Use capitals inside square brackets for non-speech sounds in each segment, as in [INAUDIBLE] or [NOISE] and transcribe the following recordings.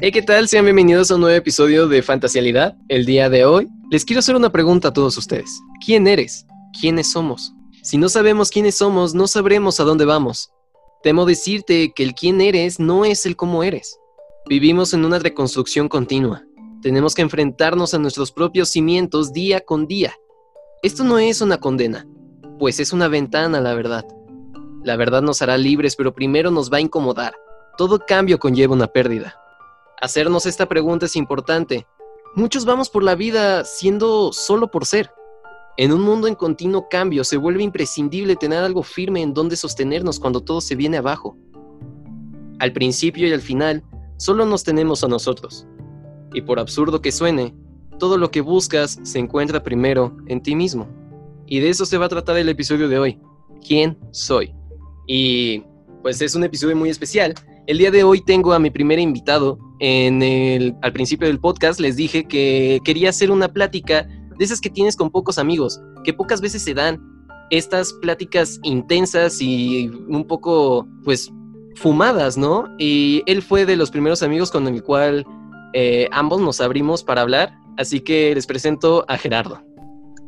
Hey, ¿qué tal? Sean bienvenidos a un nuevo episodio de Fantasialidad. El día de hoy les quiero hacer una pregunta a todos ustedes. ¿Quién eres? ¿Quiénes somos? Si no sabemos quiénes somos, no sabremos a dónde vamos. Temo decirte que el quién eres no es el cómo eres. Vivimos en una reconstrucción continua. Tenemos que enfrentarnos a nuestros propios cimientos día con día. Esto no es una condena, pues es una ventana a la verdad. La verdad nos hará libres, pero primero nos va a incomodar. Todo cambio conlleva una pérdida. Hacernos esta pregunta es importante. Muchos vamos por la vida siendo solo por ser. En un mundo en continuo cambio se vuelve imprescindible tener algo firme en donde sostenernos cuando todo se viene abajo. Al principio y al final, solo nos tenemos a nosotros. Y por absurdo que suene, todo lo que buscas se encuentra primero en ti mismo. Y de eso se va a tratar el episodio de hoy. ¿Quién soy? Y pues es un episodio muy especial. El día de hoy tengo a mi primer invitado. En el, al principio del podcast les dije que quería hacer una plática de esas que tienes con pocos amigos, que pocas veces se dan. Estas pláticas intensas y un poco, pues, fumadas, ¿no? Y él fue de los primeros amigos con el cual eh, ambos nos abrimos para hablar. Así que les presento a Gerardo.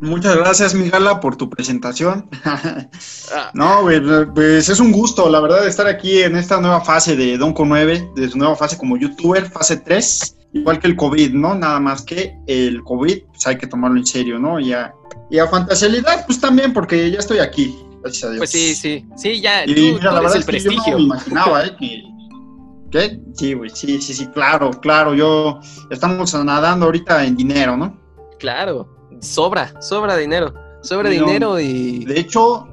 Muchas gracias, Migala, por tu presentación. [LAUGHS] no, pues es un gusto, la verdad, estar aquí en esta nueva fase de Donco 9, de su nueva fase como youtuber, fase 3, igual que el COVID, ¿no? Nada más que el COVID, pues hay que tomarlo en serio, ¿no? Y a, y a Fantasialidad, pues también, porque ya estoy aquí, gracias a Dios. Pues sí, sí, sí, ya, y, tú, mira, la verdad el es que prestigio. Yo no me imaginaba, ¿eh? Que, ¿Qué? Sí, güey, sí, sí, sí, claro, claro, yo, estamos nadando ahorita en dinero, ¿no? Claro sobra, sobra dinero, sobra dinero y... De hecho,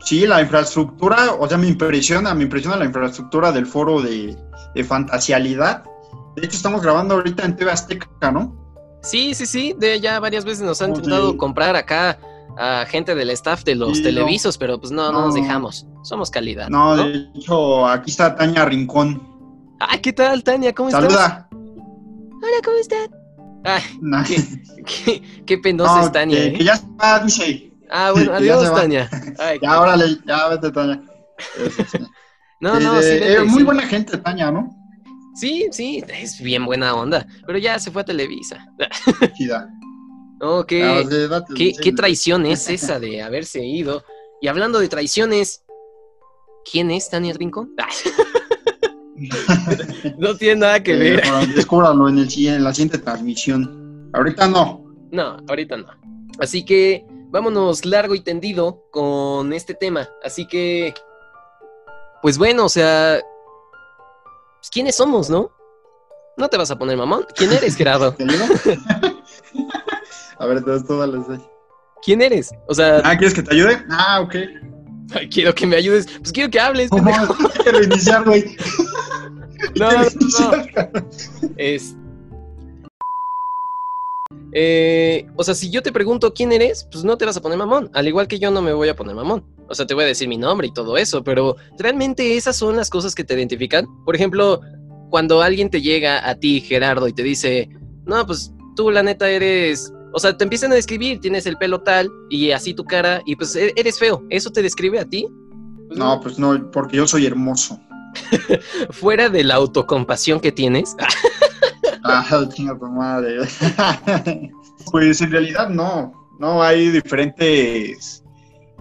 sí, la infraestructura, o sea, me impresiona, me impresiona la infraestructura del foro de, de Fantasialidad. De hecho, estamos grabando ahorita en TV Azteca, ¿no? Sí, sí, sí, de ya varias veces nos han intentado comprar acá a gente del staff de los televisos, pero pues no, no, no, nos dejamos. Somos calidad. No, de hecho, aquí está Tania Rincón. Ah, ¿qué tal, Tania? ¿Cómo estás? Saluda. Hola, ¿cómo estás? Ay, qué, qué, qué penosa no, es Tania. Que, ¿eh? que ya se va, dice. Ah, bueno, [LAUGHS] adiós, Tania. Ay, [LAUGHS] ya, órale, ya vete, Tania. [LAUGHS] no, no, sí, vete, eh, muy buena gente, Tania, ¿no? Sí, sí, es bien buena onda, pero ya se fue a Televisa. No, qué, sí, qué, qué traición es esa de haberse ido. Y hablando de traiciones, ¿quién es Tania Rincón? No tiene nada que ver. Eh, descúbralo en, el, en la siguiente transmisión. Ahorita no. No, ahorita no. Así que vámonos largo y tendido con este tema. Así que, pues bueno, o sea, pues, ¿quiénes somos, no? No te vas a poner mamón. ¿Quién eres, Gerardo? [LAUGHS] [LAUGHS] a ver, entonces tú dale. ¿Quién eres? O sea. Ah, ¿quieres que te ayude? Ah, ok. [LAUGHS] Ay, quiero que me ayudes. Pues quiero que hables. No, quiero iniciar, güey. [LAUGHS] No, no, no. Es... Eh, o sea, si yo te pregunto quién eres, pues no te vas a poner mamón. Al igual que yo no me voy a poner mamón. O sea, te voy a decir mi nombre y todo eso, pero realmente esas son las cosas que te identifican. Por ejemplo, cuando alguien te llega a ti, Gerardo, y te dice, no, pues tú la neta eres... O sea, te empiezan a describir, tienes el pelo tal y así tu cara y pues e-, eres feo. ¿Eso te describe a ti? No, pues no, porque yo soy hermoso. [LAUGHS] Fuera de la autocompasión que tienes. [LAUGHS] ah, chinga tu madre. [LAUGHS] pues en realidad no. No hay diferentes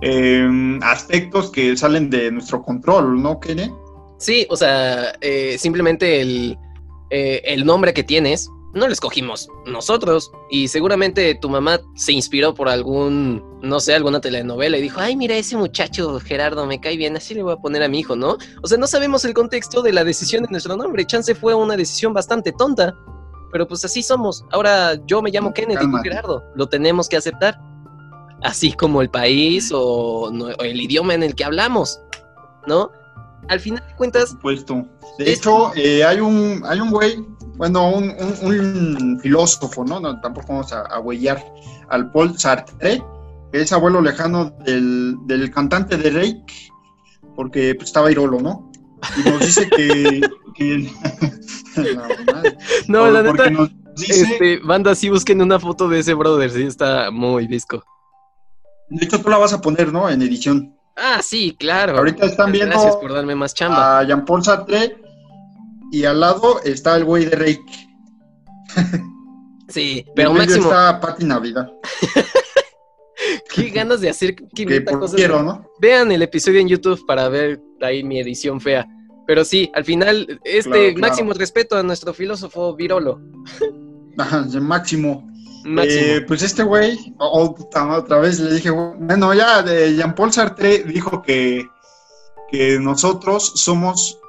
eh, aspectos que salen de nuestro control, ¿no, Kene? Sí, o sea, eh, simplemente el, eh, el nombre que tienes no lo escogimos nosotros. Y seguramente tu mamá se inspiró por algún, no sé, alguna telenovela y dijo, ay, mira, ese muchacho Gerardo me cae bien, así le voy a poner a mi hijo, ¿no? O sea, no sabemos el contexto de la decisión de nuestro nombre. Chance fue una decisión bastante tonta. Pero pues así somos. Ahora yo me llamo Kenneth y tú Gerardo. Lo tenemos que aceptar. Así como el país o, no, o el idioma en el que hablamos, ¿no? Al final de cuentas. Por supuesto. De hecho, eh, hay un hay un güey bueno, un, un, un, filósofo, ¿no? ¿no? Tampoco vamos a, a huellar al Paul Sartre, es abuelo lejano del, del cantante de Reik, porque pues, estaba Irolo, ¿no? Y nos dice que... [LAUGHS] que... [LAUGHS] no, no la neta, nos dice... este, banda, sí busquen una foto de ese brother, sí, está muy disco. De hecho, tú la vas a poner, ¿no? En edición. Ah, sí, claro. Ahorita están viendo Gracias por darme más chamba. A Jean-Paul Sartre y al lado está el güey de Reiki. Sí, [LAUGHS] pero máximo. está Pati Navidad. [LAUGHS] Qué ganas de hacer que cosas. Quiero, ¿no? Vean el episodio en YouTube para ver ahí mi edición fea. Pero sí, al final, este máximo respeto a nuestro filósofo Virolo. [LAUGHS] Ajá, máximo. Eh, pues este güey, otra vez le dije, bueno, ya Jean-Paul Sartre dijo que, que nosotros somos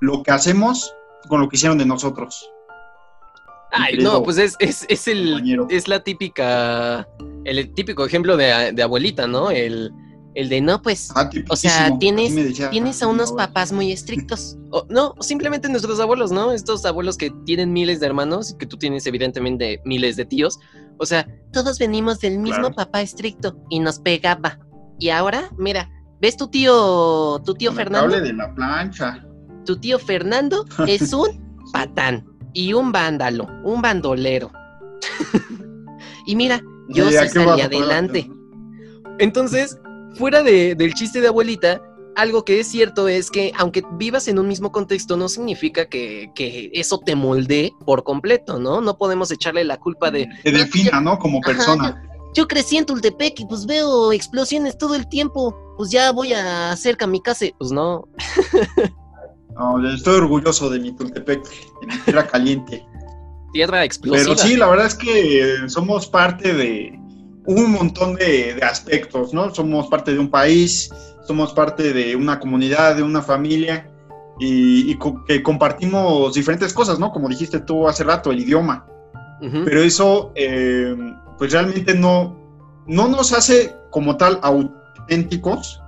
lo que hacemos con lo que hicieron de nosotros. Ay, no, pues es, es, es, el, es la típica, el típico ejemplo de, de abuelita, ¿no? El, el de no, pues, ah, o sea, tienes, tienes a unos papás muy estrictos. O, no, simplemente nuestros abuelos, ¿no? Estos abuelos que tienen miles de hermanos que tú tienes evidentemente miles de tíos. O sea, todos venimos del mismo papá estricto y nos pegaba. Y ahora, mira, ¿ves tu tío, tu tío Fernando? de la plancha. Tu tío Fernando es un [LAUGHS] patán y un vándalo, un bandolero. y mira, yo sí salí adelante. Entonces, fuera del chiste de abuelita, algo que es cierto es que aunque vivas en un mismo contexto, no significa que, eso te moldee por completo, ¿no? No podemos echarle la culpa de... Te defina, ¿no? Como persona. yo, crecí en Tultepec y pues veo explosiones todo el tiempo, pues ya voy a hacer kamikaze. Pues no. [LAUGHS] no, estoy orgulloso de mi Tultepec, de mi tierra caliente. Tierra explosiva. Pero sí, la verdad es que somos parte de un montón de, aspectos, ¿no? Somos parte de un país, somos parte de una comunidad, de una familia y, que compartimos diferentes cosas, ¿no? Como dijiste tú hace rato, el idioma. Pero eso, eh, pues realmente no, no nos hace como tal auténticos,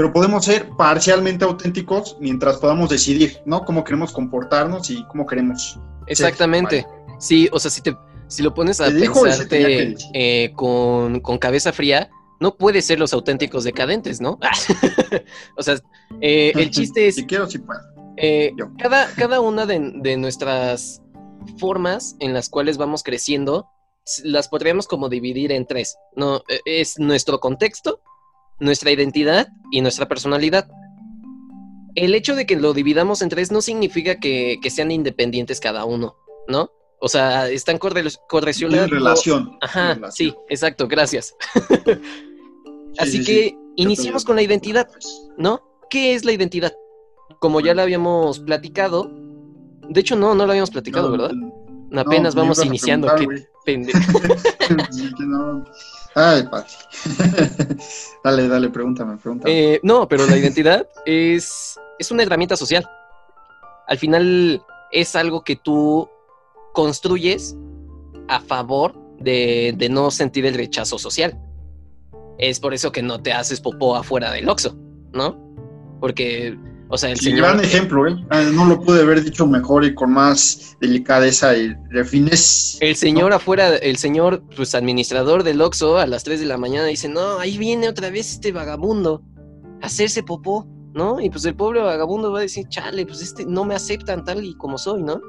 pero podemos ser parcialmente auténticos mientras podamos decidir, ¿no? Cómo queremos comportarnos y cómo queremos. Exactamente. sí, o sea, si te si lo pones a pensarte eh, con, cabeza fría, no puede ser los auténticos decadentes, ¿no? [LAUGHS] o sea, eh, el [LAUGHS] chiste es... Si quiero, si puedo. Eh, cada, cada una de, nuestras formas en las cuales vamos creciendo, las podríamos como dividir en tres. No, es nuestro contexto, nuestra identidad y nuestra personalidad. El hecho de que lo dividamos en tres no significa que, que sean independientes cada uno, ¿no? O sea, están correlacionados. En relación. Ajá, sí, exacto, gracias. [LAUGHS] Así que iniciamos con la identidad, ¿no? ¿Qué es la identidad? Como ya la habíamos platicado, de hecho no, no lo habíamos platicado, ¿verdad? Apenas vamos iniciando, qué pendejo. [LAUGHS] Ay, Pati. [LAUGHS] dale, dale, pregúntame, pregúntame. Eh, no, pero la identidad es, es una herramienta social. Al final es algo que tú construyes a favor de, no sentir el rechazo social. Es por eso que no te haces popó afuera del Oxxo, ¿no? Porque, o sea, el señor... Gran ejemplo, ¿eh? Ah, no lo pude haber dicho mejor y con más delicadeza y refines. El señor afuera, el señor, pues, administrador del Oxxo a las 3 de la mañana dice, no, ahí viene otra vez este vagabundo a hacerse popó, ¿no? Y pues el pobre vagabundo va a decir, chale, pues este no me aceptan tal y como soy, ¿no?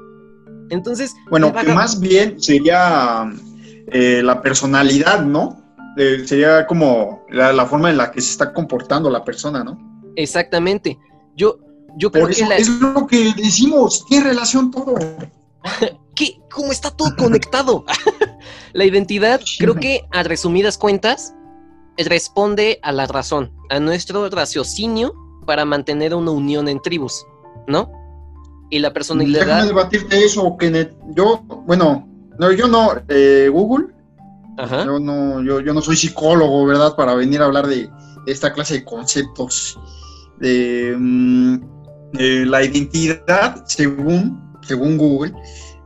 Entonces. Bueno, que más bien sería eh, la personalidad, ¿no? Eh, sería como la, forma en la que se está comportando la persona, ¿no? Exactamente. Yo, yo creo que es lo que decimos, ¿qué relación todo? [LAUGHS] ¿Qué? ¿Cómo está todo conectado? [LAUGHS] la identidad, creo que a resumidas cuentas, responde a la razón, a nuestro raciocinio para mantener una unión en tribus, ¿no? y la personalidad. Déjame debatirte eso, Kenneth. Yo, bueno, no, yo no, eh, Google. Ajá. Yo no, yo, yo no soy psicólogo, ¿verdad? Para venir a hablar de, esta clase de conceptos. De, mm, la identidad, según, según Google,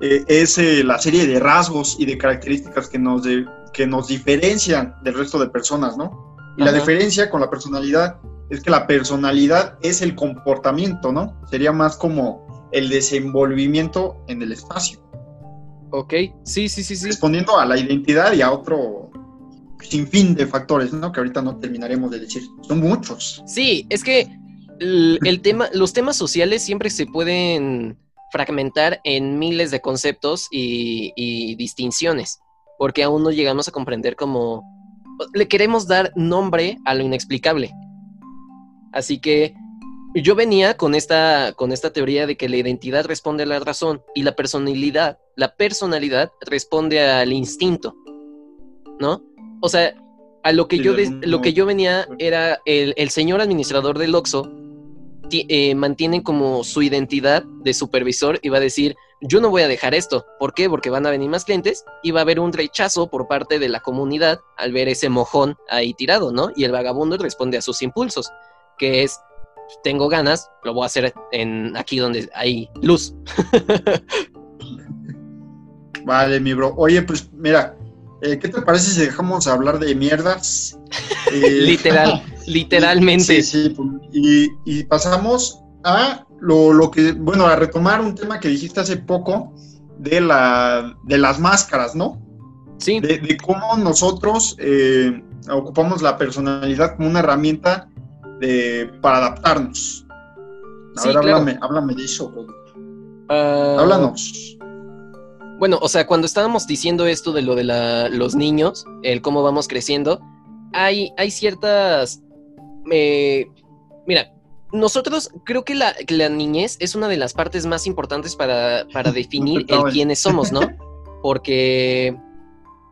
eh, es eh, la serie de rasgos y de características que nos, que nos diferencian del resto de personas, ¿no? Y la diferencia con la personalidad es que la personalidad es el comportamiento, ¿no? Sería más como el desenvolvimiento en el espacio. Ok, sí, sí, sí, sí. Respondiendo a la identidad y a otro sinfín de factores, ¿no? Que ahorita no terminaremos de decir. Son muchos. Sí, es que el, tema, los temas sociales siempre se pueden fragmentar en miles de conceptos y, y distinciones, porque aún no llegamos a comprender cómo le queremos dar nombre a lo inexplicable. Así que yo venía con esta, con esta teoría de que la identidad responde a la razón y la personalidad, la personalidad responde al instinto, ¿no? O sea, a lo que, yo, lo que yo venía era el, el señor administrador del Oxxo eh, mantiene como su identidad de supervisor y va a decir, yo no voy a dejar esto. ¿Por qué? Porque van a venir más clientes y va a haber un rechazo por parte de la comunidad al ver ese mojón ahí tirado, ¿no? Y el vagabundo responde a sus impulsos, que es, tengo ganas, lo voy a hacer en aquí donde hay luz. [LAUGHS] vale, mi bro. Oye, pues mira, eh, ¿qué te parece si dejamos hablar de mierdas? [LAUGHS] Literal, [LAUGHS] literalmente. Sí, sí, y, pasamos a lo, que, bueno, a retomar un tema que dijiste hace poco de, la, de las máscaras, ¿no? Sí. De, cómo nosotros eh, ocupamos la personalidad como una herramienta de, para adaptarnos. A ver, háblame, háblame de eso, ah, Háblanos. Bueno, o sea, cuando estábamos diciendo esto de lo de los niños, el cómo vamos creciendo, hay, hay ciertas... Eh, mira, nosotros creo que la, niñez es una de las partes más importantes para, para [LAUGHS] definir el quiénes somos, ¿no? [LAUGHS] Porque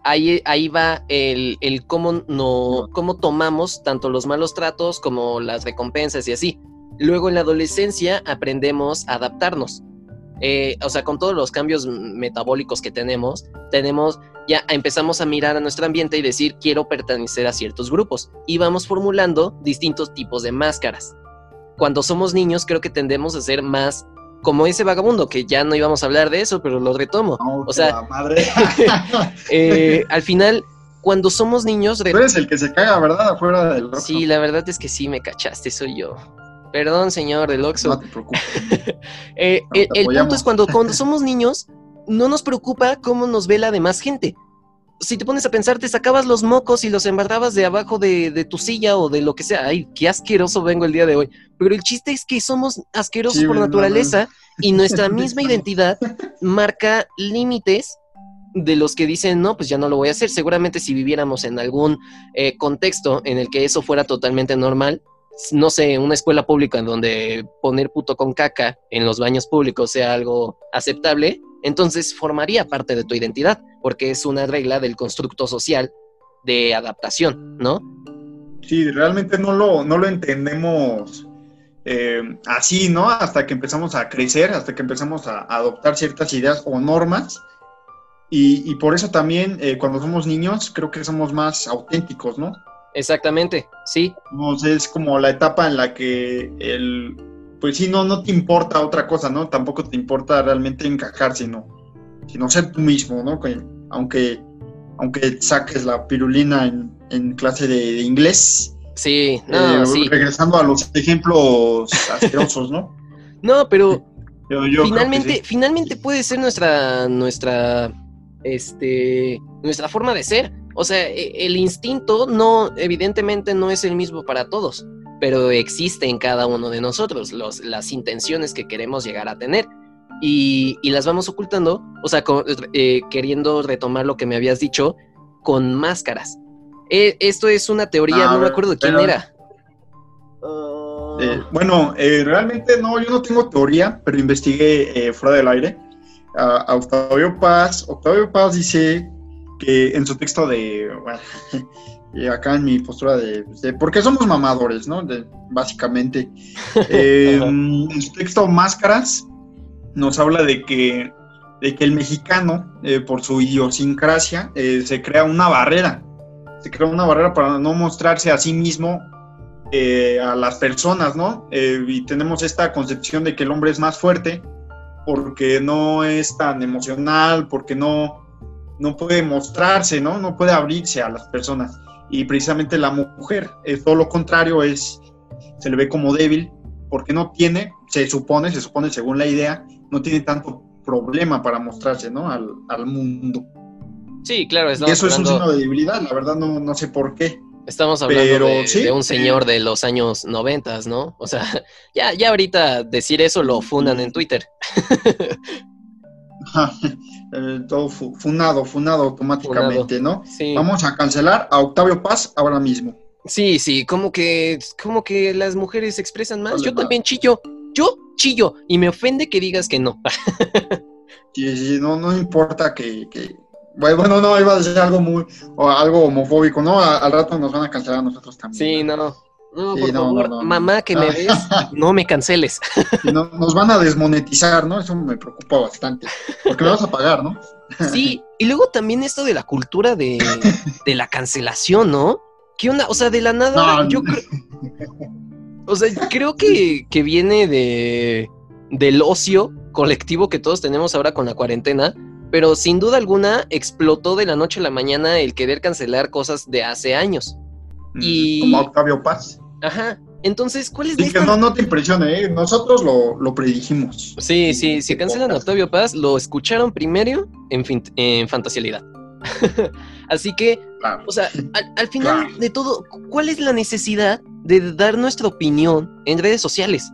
ahí, ahí va el, el cómo, no, cómo tomamos tanto los malos tratos como las recompensas y así. Luego en la adolescencia aprendemos a adaptarnos. Eh, o sea, con todos los cambios metabólicos que tenemos, tenemos, ya empezamos a mirar a nuestro ambiente y decir, quiero pertenecer a ciertos grupos. Y vamos formulando distintos tipos de máscaras. Cuando somos niños, creo que tendemos a ser más como ese vagabundo, que ya no íbamos a hablar de eso, pero lo retomo. o sea, madre. [LAUGHS] Eh, al final, cuando somos niños... Tú eres el que se caga, ¿verdad? Afuera del Sí, la verdad es que sí, me cachaste, soy yo. Perdón, señor del Oxxo. No te preocupes. [LAUGHS] Eh, el, punto es cuando, cuando [LAUGHS] somos niños, no nos preocupa cómo nos ve la demás gente. Si te pones a pensar, te sacabas los mocos y los embarrabas de abajo de, tu silla o de lo que sea. Ay, qué asqueroso vengo el día de hoy. Pero el chiste es que somos asquerosos por naturaleza y nuestra [LAUGHS] misma identidad marca límites de los que dicen, no, pues ya no lo voy a hacer. Seguramente si viviéramos en algún eh, contexto en el que eso fuera totalmente normal, no sé, una escuela pública en donde poner puto con caca en los baños públicos sea algo aceptable, entonces formaría parte de tu identidad, porque es una regla del constructo social de adaptación, ¿no? Sí, realmente no lo, no lo entendemos eh, así, ¿no? Hasta que empezamos a crecer, hasta que empezamos a adoptar ciertas ideas o normas. Y, por eso también, eh, cuando somos niños, creo que somos más auténticos, ¿no? Exactamente, sí. No es como la etapa en la que el, pues sí, no, no te importa otra cosa, ¿no? Tampoco te importa realmente encajar, sino, sino ser tú mismo, ¿no? aunque, aunque saques la pirulina en, clase de, inglés. Sí, no, eh, sí. Regresando a los ejemplos [LAUGHS] asquerosos, ¿no? no, pero finalmente, finalmente puede ser nuestra, nuestra, este, nuestra forma de ser o sea, e, el instinto no, evidentemente no es el mismo para todos, pero existe en cada uno de nosotros los, las intenciones que queremos llegar a tener. Y, las vamos ocultando, o sea, eh, queriendo retomar lo que me habías dicho, con máscaras. E, esto es una teoría, no me acuerdo quién era. Eh, bueno, eh, realmente no, yo no tengo teoría, pero investigué fuera del aire. a Octavio Paz, Octavio Paz dice que en su texto de, bueno, [LAUGHS] acá en mi postura de, ¿por qué somos mamadores, no? básicamente, [LAUGHS] eh, en su texto Máscaras nos habla de que, de que el mexicano, eh, por su idiosincrasia, eh, se crea una barrera, se crea una barrera para no mostrarse a sí mismo a las personas, ¿no? y tenemos esta concepción de que el hombre es más fuerte porque no es tan emocional, porque no no puede mostrarse, ¿no? No puede abrirse a las personas. Y precisamente la mujer, es todo lo contrario, es, se le ve como débil, porque no tiene, se supone, se supone según la idea, no tiene tanto problema para mostrarse, ¿no? Al, mundo. Sí, claro. Y eso es un signo de debilidad, la verdad no, no sé por qué. Estamos hablando de, un señor de los años noventas, ¿no? O sea, [LAUGHS] ya, ya ahorita decir eso lo fundan en Twitter. [LAUGHS] [LAUGHS] Eh, todo funado, funado automáticamente, ¿no? Vamos a cancelar a Octavio Paz ahora mismo. Sí, sí, como que, como que las mujeres se expresan más. Vale, Yo también chillo. Yo chillo. Y me ofende que digas que no. [LAUGHS] Sí, sí, no, no importa que, que- Bueno, no, iba a decir algo muy... O algo homofóbico, ¿no? Al rato nos van a cancelar a nosotros también. Sí, no. No, Sí, por no, favor, no, no. mamá que me ves, [LAUGHS] no me canceles. No- nos van a desmonetizar, ¿no? Eso me preocupa bastante. Porque me vas a pagar, ¿no? [LAUGHS] Sí, y luego también esto de la cultura de, de la cancelación, ¿no? ¿Qué onda? O sea, de la nada, No, yo creo. O sea, creo que, que viene de del ocio colectivo que todos tenemos ahora con la cuarentena, pero sin duda alguna explotó de la noche a la mañana el querer cancelar cosas de hace años. Y- Como Octavio Paz. Ajá. Entonces, ¿cuál es Sí, que no, no te impresione, ¿eh? Nosotros lo, lo predijimos. Sí, sí, si cancelan a. Octavio Paz, lo escucharon primero en, fin- en Fantasialidad. [LAUGHS] Así que Claro. O sea, al, al final Claro. de todo, ¿cuál es la necesidad de dar nuestra opinión en redes sociales?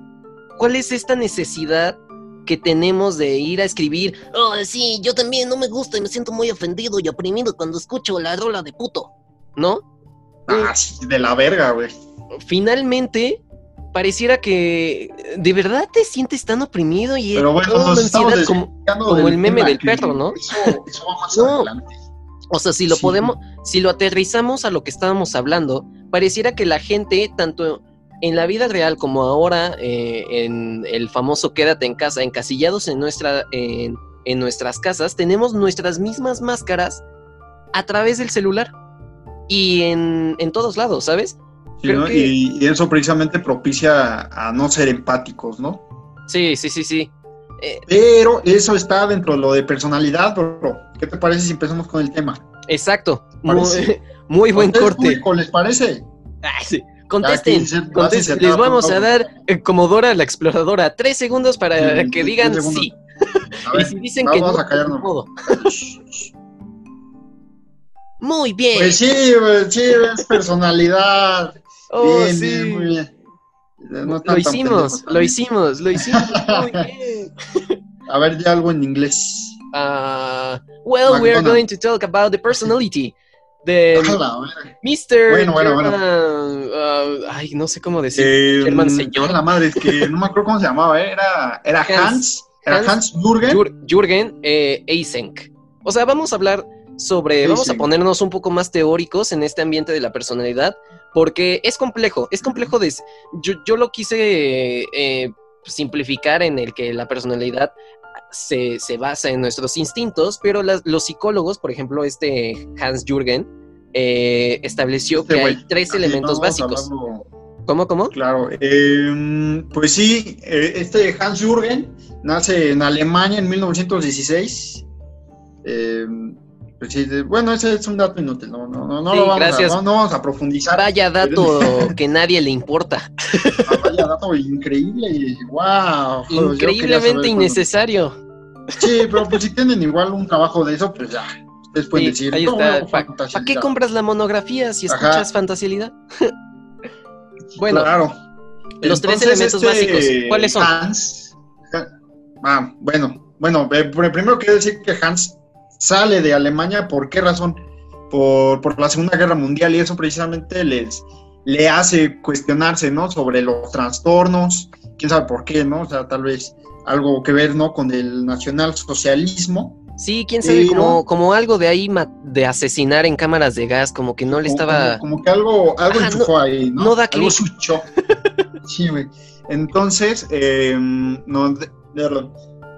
¿Cuál es esta necesidad que tenemos de ir a escribir? Oh, sí, yo también no me gusta y me siento muy ofendido y oprimido cuando escucho la rola de puto. ¿No? Ah, sí, de la verga, güey. Finalmente, pareciera que de verdad te sientes tan oprimido y Pero bueno, toda nos la estamos ansiedad como- como el meme del perro, ¿no? Eso, eso va más [LAUGHS] No. adelante. O sea, si lo Sí. podemos, si lo aterrizamos a lo que estábamos hablando, pareciera que la gente, tanto en la vida real como ahora eh, en el famoso quédate en casa, encasillados en, nuestra, en, en nuestras casas, tenemos nuestras mismas máscaras a través del celular y en, en todos lados, ¿sabes? Sí, Creo ¿no? que- y, y eso precisamente propicia a no ser empáticos, ¿no? Sí, sí, sí, sí. Eh, Pero eso está dentro de lo de personalidad, bro. ¿Qué te parece si empezamos con el tema? exacto. Muy, [LAUGHS] buen ¿A ustedes, corte. público, ¿Les parece? Ay, sí. Contesten. Se- Les vamos a dar, eh, como Dora la exploradora, tres segundos para Sí, que digan segundos. sí. A [LAUGHS] Y ver, si dicen no, que vamos no, a callarnos. ni modo. [LAUGHS] Muy bien. Pues sí, güey, sí, es personalidad. Oh, bien, sí. bien, muy bien. No Lo hicimos, lo hicimos, lo hicimos. Muy [LAUGHS] bien. A ver, ya algo en inglés. Ah, well, we are McDonald's. going to talk about the personality. [LAUGHS] Verga. Mr. Bueno, bueno, bueno. German, ah, ay, no sé cómo decir. Eh, Germán señor. a La madre, es que no me acuerdo cómo se llamaba, ¿eh? era, era Hans. Hans, era Hans Hans Jürgen. Jür- Jürgen eh, Eysenck. O sea, vamos a hablar sobre, vamos a ponernos un poco más teóricos en este ambiente de la personalidad, porque es complejo, es complejo de... Yo, yo lo quise eh, simplificar en el que la personalidad se, se basa en nuestros instintos, pero las- los psicólogos, por ejemplo, este Hans Jürgen, eh, estableció Este que hay tres elementos básicos. ¿Cómo, cómo? Claro, eh, pues sí, eh, este Hans Jürgen nace en Alemania en 1916. Pues sí, bueno, ese es un dato inútil, no, no, no, no Sí, lo vamos, gracias. A, no, no vamos a profundizar. Vaya dato [LAUGHS] que nadie le importa. Ah, Vaya dato increíble y wow. Increíblemente innecesario. Sí, pero pues si tienen igual un trabajo de eso, pues ya, ustedes pueden Sí, decir. ahí "No, está. ¿Para fantasía". qué compras la monografía si Ajá. escuchas fantasilidad? [LAUGHS] bueno, Claro. los tres elementos este básicos, ¿cuáles son? Hans. Ah, bueno, bueno, eh, primero quiero decir que Hans sale de Alemania, ¿por qué razón? Por, por la Segunda Guerra Mundial y eso precisamente les le hace cuestionarse, ¿no? Sobre los trastornos, quién sabe por qué, ¿no? O sea, tal vez algo que ver, ¿no? Con el nacionalsocialismo. Sí, quién sabe, Pero- como, como algo de ahí de asesinar en cámaras de gas, como que no le estaba... Como, como que algo, algo Ajá, enchufó ahí, ¿no? no da Algo clic. sucho. sí, güey. Entonces, eh, no, de- de-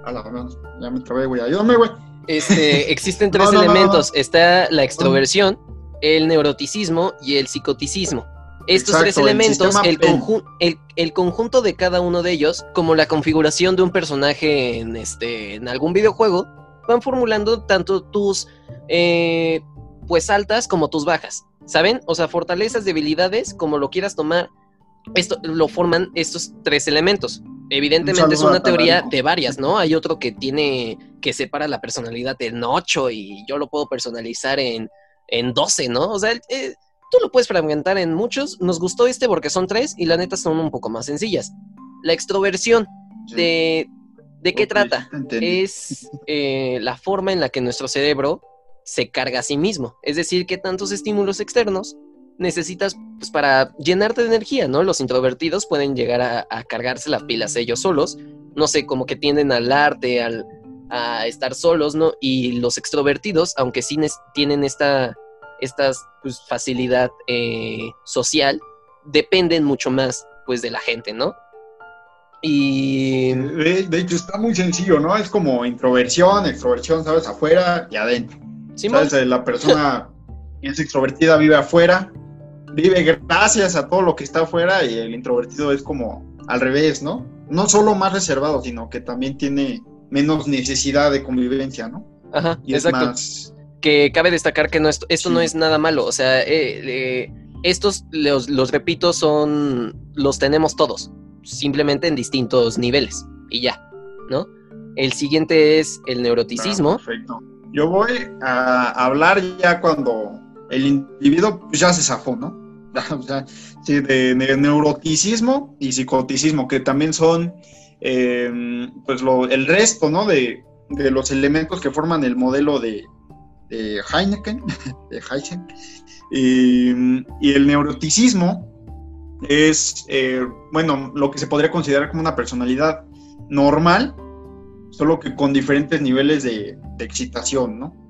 a la verdad, ya me trabé, güey. Ayúdame, güey. Este, [LAUGHS] existen tres no, no, no. elementos. Está la extroversión, el neuroticismo y el psicoticismo. Estos Exacto, tres el elementos, sistema el, PEN. conju- el, el conjunto de cada uno de ellos, como la configuración de un personaje en, este, en algún videojuego, van formulando tanto tus eh, pues altas como tus bajas. ¿Saben? O sea, fortalezas, debilidades, como lo quieras tomar, esto lo forman estos tres elementos. Evidentemente Un es una teoría de varias, ¿no? Hay otro que tiene, que separa la personalidad en 8 y yo lo puedo personalizar en, en 12, ¿no? O sea, eh, tú lo puedes fragmentar en muchos. Nos gustó este porque son tres y la neta son un poco más sencillas. La extroversión, de, ¿de qué trata? es eh, la forma en la que nuestro cerebro se carga a sí mismo. Es decir, que tantos estímulos externos necesitas pues, para llenarte de energía, ¿no? Los introvertidos pueden llegar a, cargarse las pilas ellos solos, no sé, como que tienden al arte, al, a estar solos, ¿no? Y los extrovertidos, aunque sí tienen esta, pues, facilidad eh, social, dependen mucho más, pues, de la gente, ¿no? Y... De, hecho, está muy sencillo, ¿no? Es como introversión, extroversión, ¿sabes? Afuera y adentro. ¿Sí, ¿Sabes? La persona [LAUGHS] es extrovertida, vive afuera, vive gracias a todo lo que está afuera y el introvertido es como al revés, ¿no? No solo más reservado, sino que también tiene menos necesidad de convivencia, ¿no? Ajá, y exacto. Que cabe destacar que no, esto, esto no es nada malo, o sea, eh, eh, estos, los, los repito, son, los tenemos todos simplemente en distintos niveles y ya, ¿no? El siguiente es el neuroticismo. perfecto. Yo voy a hablar ya cuando el individuo ya se zafó, ¿no? [LAUGHS] o sea, sí, de, neuroticismo y psicoticismo, que también son em, pues lo, el resto, ¿no? De, de, los elementos que forman el modelo de, de Heineken, [LAUGHS] de Heisen. Y, el neuroticismo es, eh, bueno, lo que se podría considerar como una personalidad normal, solo que con diferentes niveles de, excitación, ¿no?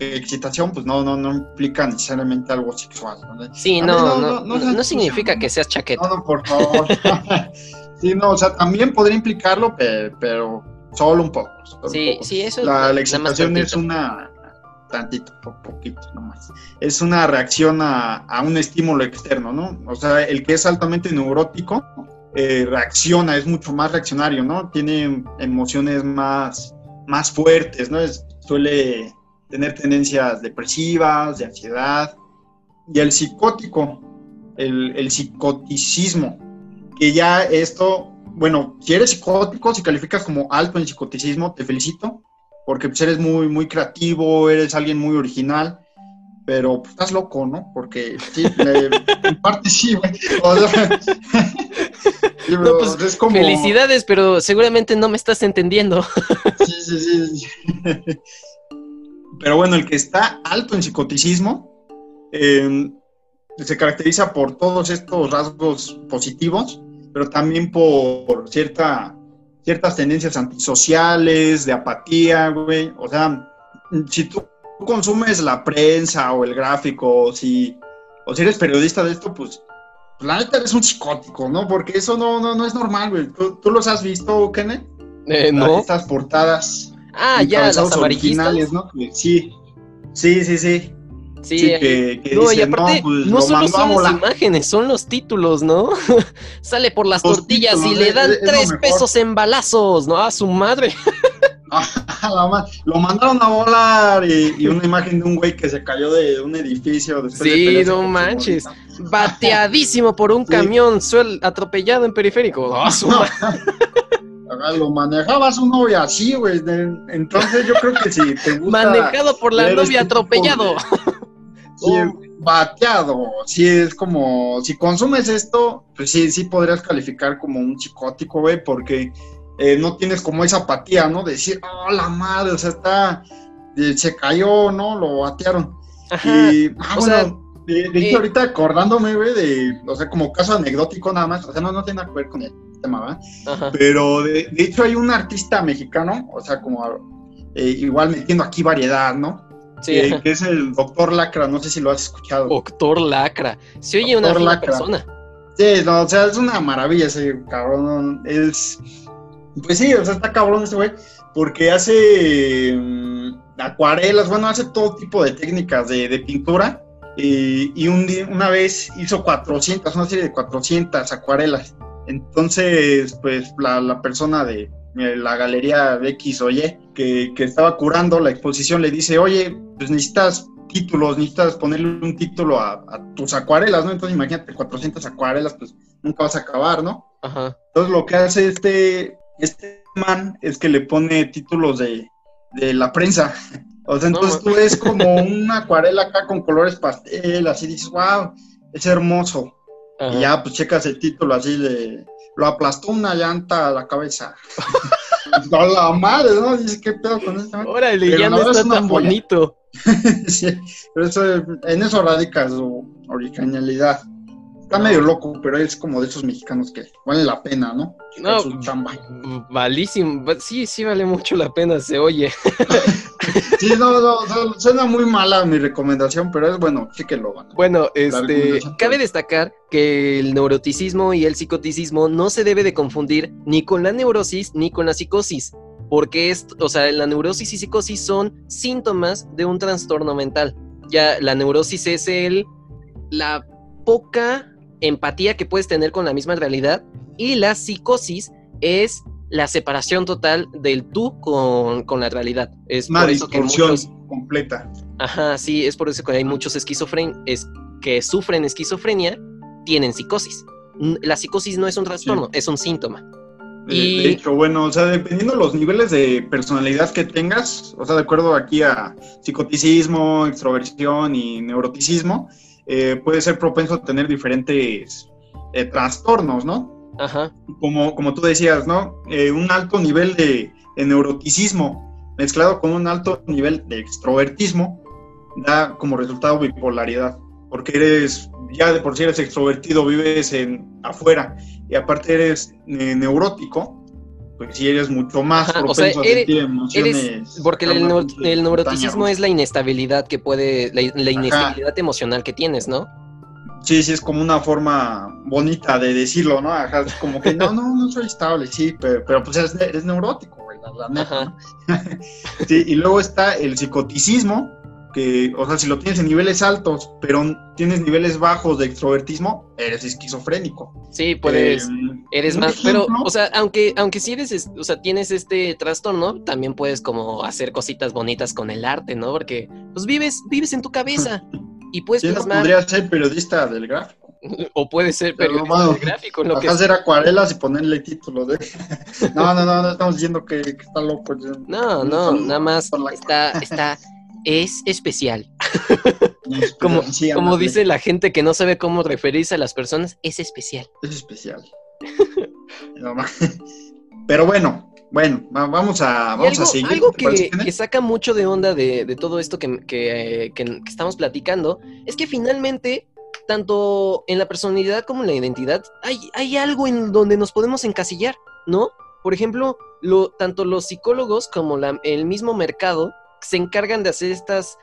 Excitación, pues no, no, no implica necesariamente algo sexual. ¿no? Sí, no, no, no, significa que seas chaqueta. No, por favor. [LAUGHS] sí, no, o sea, también podría implicarlo, pero, solo un poco. sí, sí, eso La, la excitación es una, tantito, poquito nomás. Es una reacción a, un estímulo externo, ¿no? O sea, el que es altamente neurótico eh, reacciona, es mucho más reaccionario, ¿no? Tiene emociones más, más fuertes, ¿no? suele tener tendencias depresivas, de ansiedad. Y el psicótico, el, el psicoticismo, que ya esto, bueno, si eres psicótico, si calificas como alto en psicoticismo, te felicito, porque pues, eres muy, muy creativo, eres alguien muy original, pero pues, estás loco, ¿no? Porque sí, [LAUGHS] en parte sí, güey. [LAUGHS] pues, es como... Felicidades, pero seguramente no me estás entendiendo. sí, sí, sí. [LAUGHS] Pero bueno, el que está alto en psicoticismo em, se caracteriza por todos estos rasgos positivos, pero también por cierta ciertas tendencias antisociales, de apatía, güey. O sea, si tú consumes la prensa o el gráfico, o si, o si eres periodista de esto, pues, la neta eres un psicótico, ¿no? Porque eso no, no, no es normal, güey. ¿Tú, los has visto, Kenneth? Eh, no. Estas portadas. Ah, ya, las originales, ¿no? Sí, sí, sí, sí. Sí, que, no, y aparte, pues, no solo son las imágenes, son los títulos, ¿no? [LAUGHS] Sale por las tortillas y le dan tres pesos en balazos, ¿no? A su madre. [LAUGHS] lo mandaron a volar y, una imagen de un güey que se cayó de un edificio después Sí, no manches. Bateadísimo por un [LAUGHS] camión suel atropellado en periférico. A su madre. Lo manejaba su novia así, güey. Entonces yo creo que si te [LAUGHS] gusta. Manejado por la novia atropellado [LAUGHS] sí, bateado, sí es como, si consumes esto, pues sí, sí podrías calificar como un psicótico, güey, porque eh, no tienes como esa apatía, ¿no? De decir, oh, la madre, o sea, está, eh, se cayó, ¿no? Lo batearon. Y, ah, bueno, de, hecho, eh, ahorita acordándome, güey, de, o sea, como caso anecdótico nada más, o sea, no, no tiene nada que ver con el tema, ¿verdad? Pero de, hecho hay un artista mexicano, o sea, como igual metiendo aquí variedad, ¿no? que, es el Doctor Lacra, no sé si lo has escuchado. Doctor Lacra, se oye una persona. Sí, no, o sea, es una maravilla ese cabrón. Es. Pues sí, o sea, está cabrón ese güey, porque hace mm, acuarelas, bueno, hace todo tipo de técnicas de, pintura. y un una vez hizo 400, una serie de 400 acuarelas. Entonces, pues la, la persona de, la galería X o Y, que, estaba curando la exposición, le dice, oye, pues necesitas títulos, necesitas ponerle un título a, tus acuarelas, ¿no? Entonces imagínate, 400 acuarelas, pues nunca vas a acabar, ¿no? Ajá. Entonces lo que hace este, este man es que le pone títulos de, la prensa. [LAUGHS] O sea, entonces tú ves como una acuarela acá con colores pastel, así dices, wow, es hermoso. Y ya, pues checas el título así de lo aplastó una llanta a la cabeza. [LAUGHS] a la madre, ¿no? Dice, ¿qué pedo con esto? Órale, ya no está tan bonito. [LAUGHS] sí, pero eso, en eso radica su, originalidad. Está medio loco, pero es como de esos mexicanos que vale la pena, ¿no? No, malísimo. Sí, sí vale mucho la pena, se oye. [LAUGHS] sí, no, no, suena muy mala mi recomendación, pero es bueno, sí que lo van. Bueno, este, cabe destacar que el neuroticismo y el psicoticismo no se debe de confundir ni con la neurosis ni con la psicosis, porque es, o sea, la neurosis y psicosis son síntomas de un trastorno mental. Ya la neurosis es el la poca empatía que puedes tener con la misma realidad y la psicosis es la separación total del tú con, la realidad. Es Una por eso que muchos, completa. Ajá, sí, es por eso que hay muchos esquizofren es, que sufren esquizofrenia, tienen psicosis. La psicosis no es un trastorno, es un síntoma. y... de hecho, bueno, o sea, dependiendo los niveles de personalidad que tengas, o sea, de acuerdo aquí a psicoticismo, extroversión y neuroticismo, eh, puede ser propenso a tener diferentes eh, trastornos, ¿no? Ajá. Como, como tú decías, ¿no? Eh, un alto nivel de, neuroticismo mezclado con un alto nivel de extrovertismo da como resultado bipolaridad, porque eres, ya de por sí eres extrovertido, vives en afuera y aparte eres neurótico, pues sí eres mucho más propenso a sentir emociones. porque el, neuroticismo es la inestabilidad que puede, la, inestabilidad emocional que tienes, ¿no? Sí, sí, es como una forma bonita de decirlo, ¿no? Ajá, es como que no, no, no soy estable, sí, pero, pues eres, neurótico, güey, la, neta. [LAUGHS] sí, y luego está el psicoticismo, que, o sea, si lo tienes en niveles altos, pero tienes niveles bajos de extrovertismo, eres esquizofrénico. Sí, puedes, eh, eres más, pero, o sea, aunque, aunque sí eres, o sea, tienes este trastorno, también puedes como hacer cositas bonitas con el arte, ¿no? Porque, pues vives, vives en tu cabeza [LAUGHS] y puedes sí, plasmar... podría ser periodista del gráfico. [LAUGHS] O puede ser periodista del gráfico, lo que hacer acuarelas y ponerle título de... [LAUGHS] no, no, no, no estamos diciendo que, está loco. No, no, nada más está, está es especial. [LAUGHS] como como dice la gente que no sabe cómo referirse a las personas, es especial. Es especial. [LAUGHS] [LAUGHS] Pero bueno, bueno, vamos a, vamos a seguir. Algo que, saca mucho de onda de, todo esto que, estamos platicando es que finalmente, tanto en la personalidad como en la identidad, hay, hay algo en donde nos podemos encasillar, ¿no? Por ejemplo, lo, tanto los psicólogos como el mismo mercado se encargan de hacer estas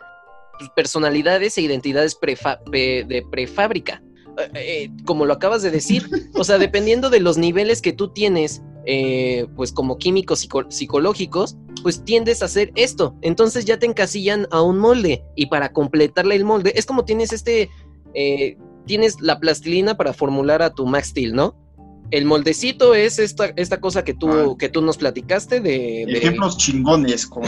pues, personalidades e identidades de prefábrica. Eh, eh, como lo acabas de decir, [LAUGHS] o sea, dependiendo de los niveles que tú tienes, eh, pues como químicos psicológicos, pues tiendes a hacer esto. Entonces ya te encasillan a un molde y para completarle el molde, es como tienes este, tienes la plastilina para formular a tu Max Steel, ¿no? El moldecito es esta, esta cosa que tú, ah. que tú nos platicaste de, Ejemplos chingones con,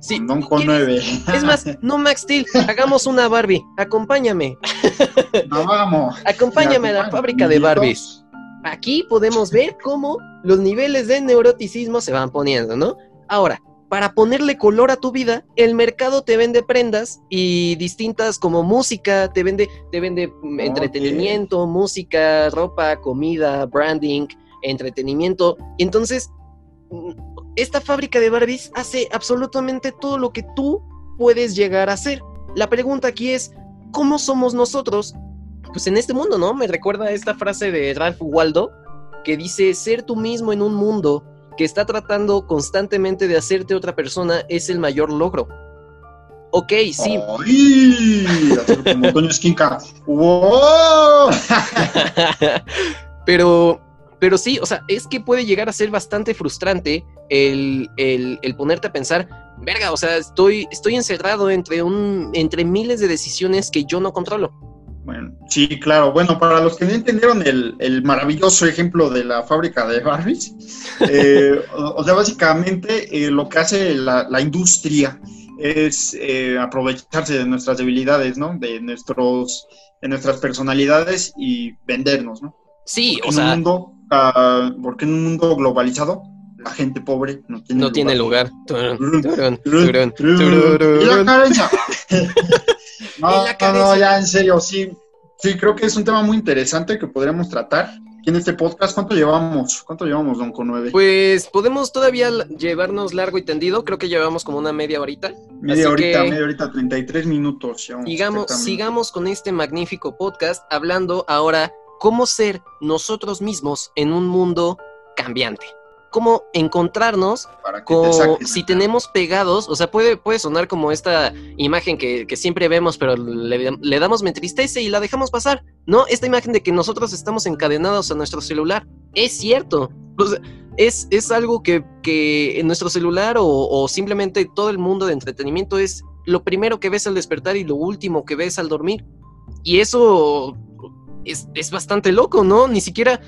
sí, Don con 9. Es más, no Max Steel, hagamos una Barbie. Acompáñame. [LAUGHS] No vamos. Acompáñame a la fábrica de Barbies. Aquí podemos ver cómo los niveles de neuroticismo se van poniendo, ¿no? Ahora, para ponerle color a tu vida, el mercado te vende prendas y distintas como música, te vende, te vende entretenimiento, música, ropa, comida, branding, entretenimiento. Entonces, mm, esta fábrica de Barbies hace absolutamente todo lo que tú puedes llegar a hacer. La pregunta aquí es, ¿cómo somos nosotros? Pues en este mundo, ¿no? Me recuerda esta frase de Ralph Waldo que dice, ser tú mismo en un mundo que está tratando constantemente de hacerte otra persona es el mayor logro. Ok, sí. Esquinca. [LAUGHS] [LAUGHS] pero, pero sí, o sea, es que puede llegar a ser bastante frustrante el, ponerte a pensar, verga, o sea, estoy, estoy encerrado entre, un, entre miles de decisiones que yo no controlo. Bueno, sí, claro. Bueno, para los que no entendieron el, maravilloso ejemplo de la fábrica de Barbies, [LAUGHS] eh, o, sea, básicamente eh, lo que hace la, industria es eh, aprovecharse de nuestras debilidades, ¿no? De, nuestros, de nuestras personalidades y vendernos, ¿no? Sí, o sea... mundo, ah, porque en un mundo globalizado la gente pobre no tiene no Tiene lugar. No, no, ya en serio, sí. Sí, creo que es un tema muy interesante que podríamos tratar en este podcast. ¿Cuánto llevamos? ¿Cuánto llevamos, Don Con 9? Pues podemos todavía llevarnos largo y tendido. Creo que llevamos como una media horita. Media horita, media horita, 33 minutos. Sigamos, sigamos con este magnífico podcast hablando ahora cómo ser nosotros mismos en un mundo cambiante. Cómo encontrarnos si tenemos pegados, o sea, puede, puede sonar como esta imagen que, siempre vemos, pero le, damos me tristeza y la dejamos pasar, ¿no? Esta imagen de que nosotros estamos encadenados a nuestro celular. Es cierto. es, es, algo que, en nuestro celular o, o simplemente todo el mundo de entretenimiento es lo primero que ves al despertar y lo último que ves al dormir. Y eso es, bastante loco, ¿no? Ni siquiera...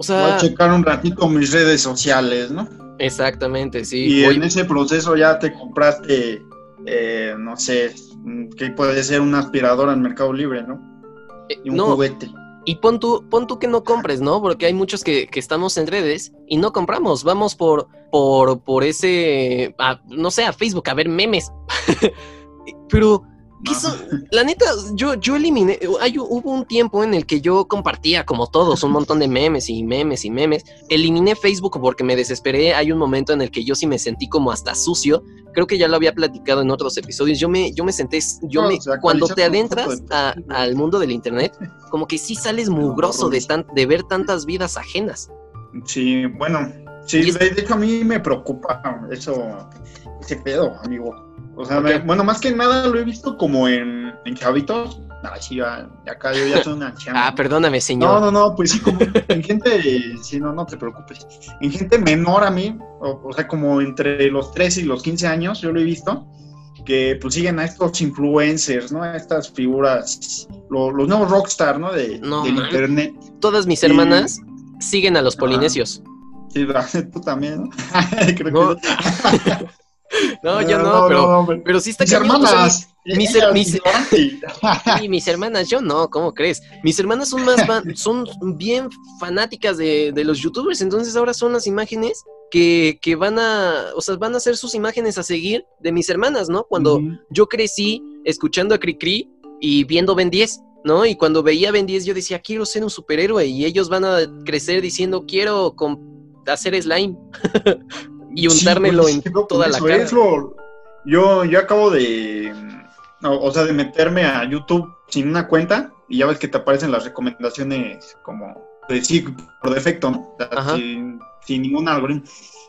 O sea... Voy a checar un ratito mis redes sociales, ¿no? Exactamente, sí. Y en ese proceso ya te compraste, eh, no sé, que puede ser una aspiradora en Mercado Libre, ¿no? Eh, y un juguete. Y pon tú, pon tú que no compres, ¿no? Porque hay muchos que, estamos en redes y no compramos. Vamos por, por, por ese, no sé, a Facebook a ver memes. [LAUGHS] Pero la neta, yo, yo eliminé, hay, hubo un tiempo en el que yo compartía como todos un montón de memes y memes y memes. Eliminé Facebook porque me desesperé. Hay un momento en el que yo sí me sentí como hasta sucio. Creo que ya lo había platicado en otros episodios. Yo me, yo me senté, yo me, cuando te adentras al mundo del internet, como que sí sales mugroso de, tan, de ver tantas vidas ajenas. Sí, bueno, sí, de hecho a mí me preocupa eso, ese pedo, amigo. O sea, bueno, más que nada lo he visto como en, en chavitos. Ay, sí, acá yo ya soy una [LAUGHS] chama. ah, perdóname, señor. No, no, no, pues sí, como en gente, sí, no, no te preocupes. En gente menor a mí, o, sea, como entre los 13 y los 15 años, yo lo he visto, que pues siguen a estos influencers, ¿no? A estas figuras, los nuevos rockstar, ¿no? De, del internet. Todas mis hermanas siguen a los polinesios. Sí, tú también, ¿no? [LAUGHS] Creo no. que... [LAUGHS] [LAUGHS] No, yo no, pero, pero sí está Mis hermanas. Mis, [LAUGHS] [LAUGHS] mis, hermanas, yo no, ¿cómo crees? Mis hermanas son más son bien fanáticas de, los youtubers, entonces ahora son las imágenes que, van a, o sea, van a ser sus imágenes a seguir de mis hermanas, ¿no? Cuando yo crecí escuchando a Cricri y viendo Ben 10, ¿no? Y cuando veía Ben 10 yo decía, quiero ser un superhéroe y ellos van a crecer diciendo, quiero hacer slime. Y untármelo en toda la cara. yo, yo acabo de, o, sea, de meterme a YouTube sin una cuenta y ya ves que te aparecen las recomendaciones como de sí, por defecto, ¿no? sin, sin, ningún algoritmo.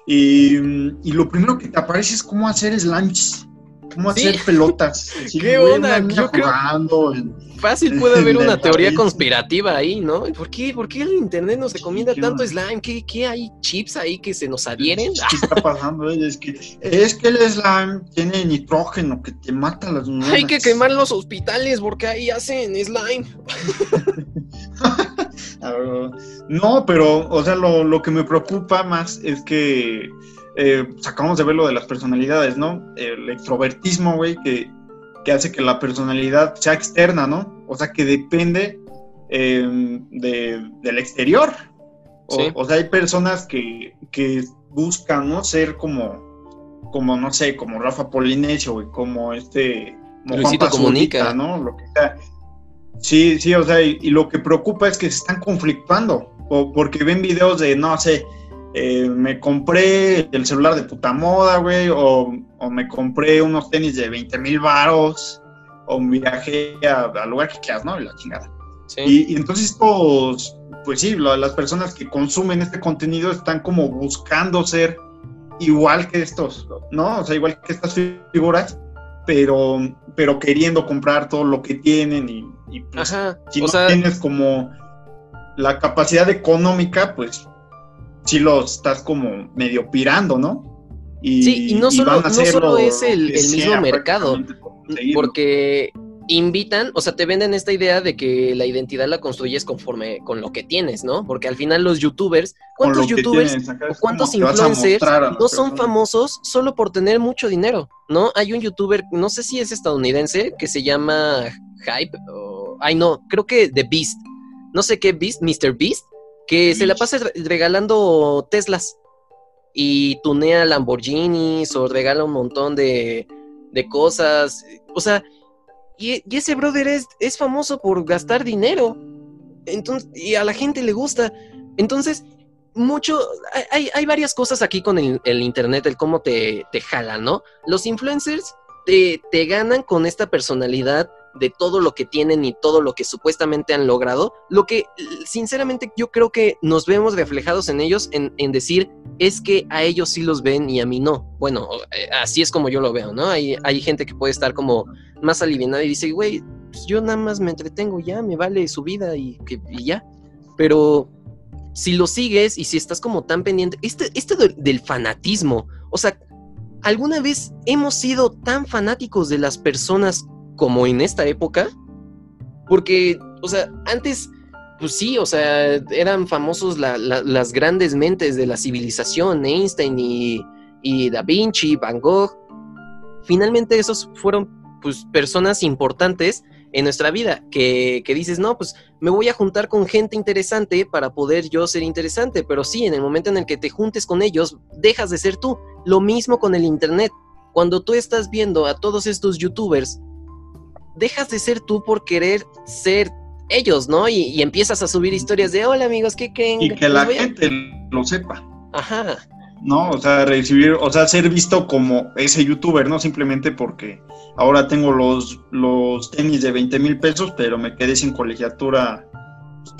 Y, y, lo primero que te aparece es cómo hacer slimes cómo hacer pelotas. [LAUGHS] ¿Qué onda? Yo creo... Fácil [LAUGHS] puede haber una teoría conspirativa ahí, ¿no? ¿Por qué, ¿Por qué el internet nos recomienda tanto slime? ¿Qué, ¿Qué, hay chips ahí que se nos adhieren? ¿Qué está [LAUGHS] pasando? Es que, es que el slime tiene nitrógeno que te mata las neuronas. Hay que quemar los hospitales porque ahí hacen slime. no, pero, o sea, lo, lo que me preocupa más es que eh, pues, acabamos de ver lo de las personalidades, ¿no? El extrovertismo, güey, que, hace que la personalidad sea externa, ¿no? O sea, que depende em, del exterior. O, sea, hay personas que, buscan, ¿no? Ser como, como, no sé, como Rafa Polinesio, güey, como este... Luisito Comunica. ¿no? Lo que sea. Sí, sí, o sea, y, y, lo que preocupa es que se están conflictuando, o porque ven videos de, no sé, eh, me compré el celular de puta moda, güey, o, me compré unos tenis de 20 mil varos, o viajé al lugar que quieras, ¿no? La chingada. Y, entonces estos, pues sí, las personas que consumen este contenido están como buscando ser igual que estos, ¿no? O sea, igual que estas figuras, pero, pero queriendo comprar todo lo que tienen y, pues, si no tienes como la capacidad económica, pues sí lo estás como medio pirando, ¿no? Y, sí, y no solo, no solo es el, mismo mercado, porque invitan, o sea, te venden esta idea de que la identidad la construyes conforme con lo que tienes, ¿no? Porque al final los youtubers, ¿cuántos youtubers o cuántos influencers no son famosos solo por tener mucho dinero, ¿no? Hay un youtuber, no sé si es estadounidense, que se llama Hype, o, ay no, creo que The Beast, no sé qué Beast, Mr. Beast, que se la pasa regalando Teslas y tunea Lamborghinis o regala un montón de, cosas. O sea, y, ese brother es, es, famoso por gastar dinero. Entonces, y a la gente le gusta. Entonces, mucho, hay, hay, varias cosas aquí con el, Internet, el cómo te, te jalan, ¿no? Los influencers te, te ganan con esta personalidad de todo lo que tienen y todo lo que supuestamente han logrado, lo que sinceramente yo creo que nos vemos reflejados en ellos en, en, decir es que a ellos sí los ven y a mí no. Bueno, eh, así es como yo lo veo, ¿no? Hay, hay gente que puede estar como más aliviada y dice, güey, pues yo nada más me entretengo ya, me vale su vida y, que, ya. Pero si lo sigues y si estás como tan pendiente, este, este del fanatismo, o sea, ¿alguna vez hemos sido tan fanáticos de las personas como en esta época? Porque, o sea, antes, pues sí, o sea, eran famosos las grandes mentes de la civilización, Einstein y, y Da Vinci, Van Gogh. Finalmente esos fueron, pues, personas importantes en nuestra vida, que, dices, no, pues me voy a juntar con gente interesante para poder yo ser interesante, pero sí, en el momento en el que te juntes con ellos, dejas de ser tú. Lo mismo con el Internet. Cuando tú estás viendo a todos estos youtubers, dejas de ser tú por querer ser ellos, ¿no? Y, empiezas a subir historias de, hola amigos, ¿qué creen? Y que la gente lo sepa. Ajá. ¿no? O sea, recibir, o sea, ser visto como ese youtuber, no simplemente porque ahora tengo los, los tenis de 20 mil pesos, pero me quedé sin colegiatura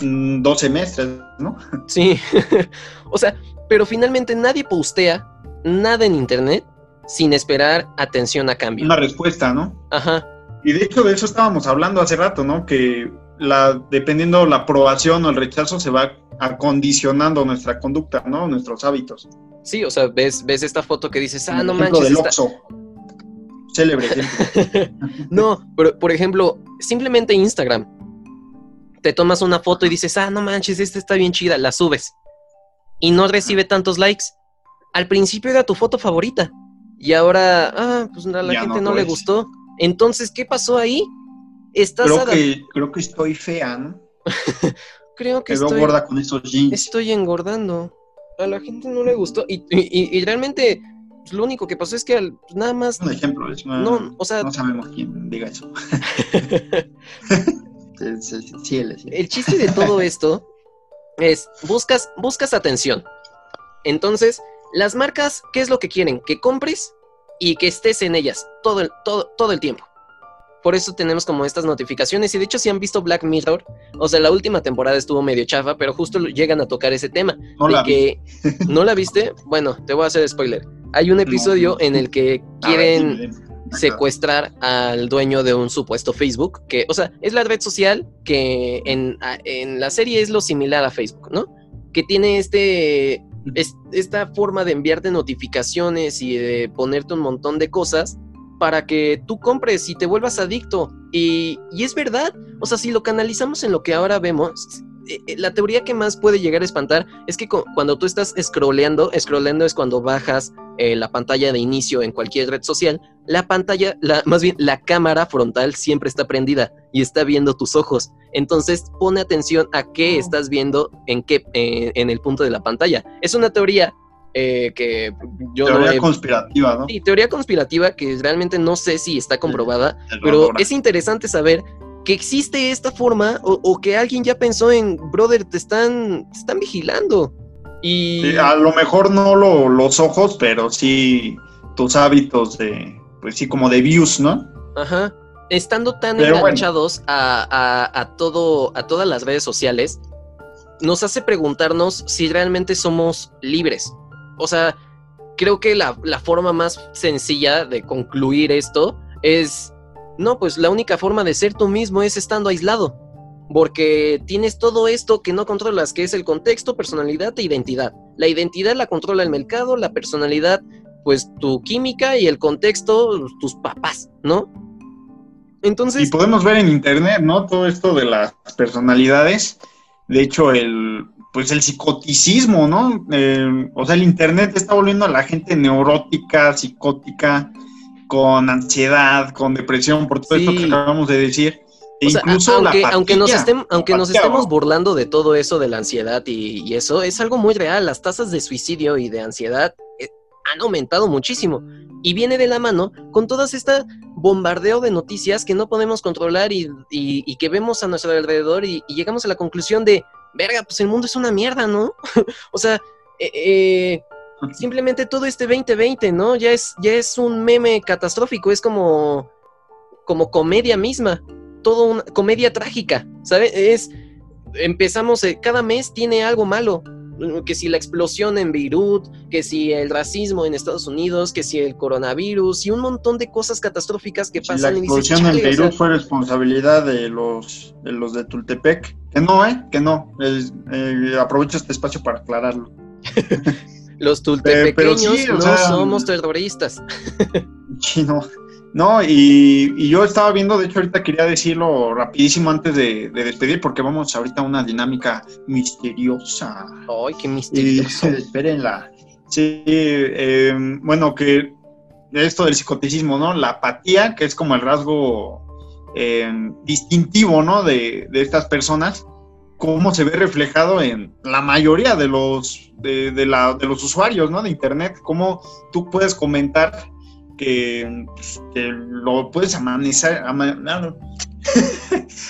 mm, dos semestres, ¿no? [LAUGHS] Sí, [LAUGHS] o sea, pero finalmente nadie postea nada en internet sin esperar atención a cambio. Una respuesta, ¿no? Ajá. Y de hecho de eso estábamos hablando hace rato, ¿no? Que la, dependiendo la aprobación o el rechazo se va acondicionando nuestra conducta, ¿no? Nuestros hábitos. Sí, o sea, ves, ves esta foto que dices, ah, no manches. Del Célebre [LAUGHS] no, pero por ejemplo, simplemente Instagram. Te tomas una foto y dices, ah, no manches, esta está bien chida, la subes. Y no recibe tantos likes. Al principio era tu foto favorita. Y ahora, ah, pues a la gente no, le gustó. Entonces, ¿qué pasó ahí? Estás creo, que, creo que estoy fea, ¿no? [LAUGHS] creo que estoy, gorda con esos jeans. Estoy engordando a la gente no le gustó. Y, realmente pues, lo único que pasó es que pues, nada más. Un ejemplo, es no, o sea, no sabemos quién diga eso. [LAUGHS] el chiste de todo [LAUGHS] esto es buscas, buscas atención. Entonces, las marcas, ¿qué es lo que quieren? Que compres y que estés en ellas todo el, todo, todo el tiempo. Por eso tenemos como estas notificaciones. Y de hecho, si han visto Black Mirror, o sea, la última temporada estuvo medio chafa, pero justo llegan a tocar ese tema. No de la que, [LAUGHS] ¿No la viste? Bueno, te voy a hacer spoiler. Hay un episodio en el que quieren secuestrar al dueño de un supuesto Facebook, que, o sea, es la red social que en, en la serie es lo similar a Facebook, ¿no? Que tiene este, esta forma de enviarte notificaciones y de ponerte un montón de cosas para que tú compres y te vuelvas adicto. Y, es verdad, o sea, si lo canalizamos en lo que ahora vemos, eh, eh, la teoría que más puede llegar a espantar es que cuando tú estás scrolleando, scrolleando es cuando bajas eh, la pantalla de inicio en cualquier red social, la pantalla, la, más bien la cámara frontal siempre está prendida y está viendo tus ojos. Entonces pone atención a qué oh. estás viendo en qué en el punto de la pantalla. Es una teoría eh, que yo teoría conspirativa, ¿no? Sí, teoría conspirativa que realmente no sé si está comprobada, pero es interesante saber que existe esta forma o, que alguien ya pensó en, brother, te están, están vigilando. Y a lo mejor no los ojos, pero sí tus hábitos de, pues sí, como de views, ¿no? Ajá. Estando tan enganchados a, a, todo, a todas las redes sociales, nos hace preguntarnos si realmente somos libres o sea, creo que la, forma más sencilla de concluir esto es, no, pues la única forma de ser tú mismo es estando aislado, porque tienes todo esto que no controlas, que es el contexto, personalidad e identidad. La identidad la controla el mercado, la personalidad, pues tu química y el contexto, tus papás, ¿no? Entonces... Y podemos ver en internet, ¿no? Todo esto de las personalidades. De hecho, el, pues el psicoticismo, ¿no? Eh, o sea, el Internet está volviendo a la gente neurótica, psicótica, con ansiedad, con depresión, por todo esto que acabamos de decir. E incluso aunque, aunque, nos, aunque nos estemos burlando de todo eso de la ansiedad y, eso, es algo muy real. Las tasas de suicidio y de ansiedad eh, han aumentado muchísimo. Y viene de la mano con todas este bombardeo de noticias que no podemos controlar y, que vemos a nuestro alrededor y llegamos a la conclusión de, verga, pues el mundo es una mierda, ¿no? [LAUGHS] o sea, eh, eh, simplemente todo este 2020, ¿no? Ya es, ya es un meme catastrófico, es como, como comedia misma, todo una comedia trágica, ¿sabes? Es, empezamos, eh, cada mes tiene algo malo, que si la explosión en Beirut, que si el racismo en Estados Unidos, que si el coronavirus y un montón de cosas catastróficas que pasan. la explosión en Beirut fue responsabilidad de los, de los de Tultepec, que no, ¿eh? Que no. Eh, aprovecho este espacio para aclararlo. [LAUGHS] los tultepequeños no somos terroristas. [LAUGHS] sí, no. No, y, yo estaba viendo, de hecho ahorita quería decirlo rapidísimo antes de, despedir, porque vamos ahorita a una dinámica misteriosa. ¡Ay, qué misterioso! [LAUGHS] espérenla. Sí, eh, bueno, que esto del psicoticismo, ¿no? La apatía, que es como el rasgo eh, distintivo, ¿no? De, estas personas, cómo se ve reflejado en la mayoría de los, de, de, la, de los usuarios, ¿no? De Internet, cómo tú puedes comentar pues, que, lo puedes amenazar, [LAUGHS]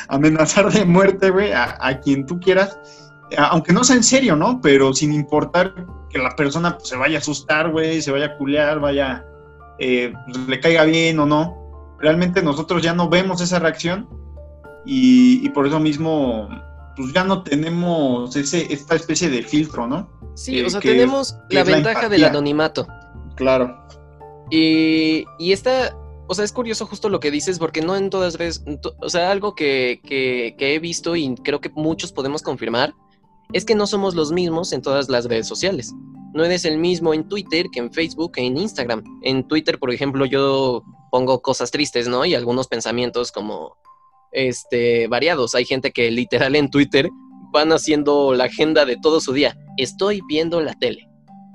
amenazar de muerte, güey, a, quien tú quieras, aunque no sea en serio, ¿no? Pero sin importar que la persona pues, se vaya a asustar, güey, se vaya a culear, vaya, eh, pues, le caiga bien o no. Realmente nosotros ya no vemos esa reacción y, por eso mismo, pues ya no tenemos ese, esta especie de filtro, ¿no? Sí, o sea, tenemos la ventaja del anonimato. Claro. Y, y esta, o sea, es curioso justo lo que dices, porque no en todas redes, o sea, algo que, que, he visto y creo que muchos podemos confirmar, es que no somos los mismos en todas las redes sociales. No eres el mismo en Twitter que en Facebook que en Instagram. En Twitter, por ejemplo, yo pongo cosas tristes, ¿no? Y algunos pensamientos como, este, variados. Hay gente que literal en Twitter van haciendo la agenda de todo su día. Estoy viendo la tele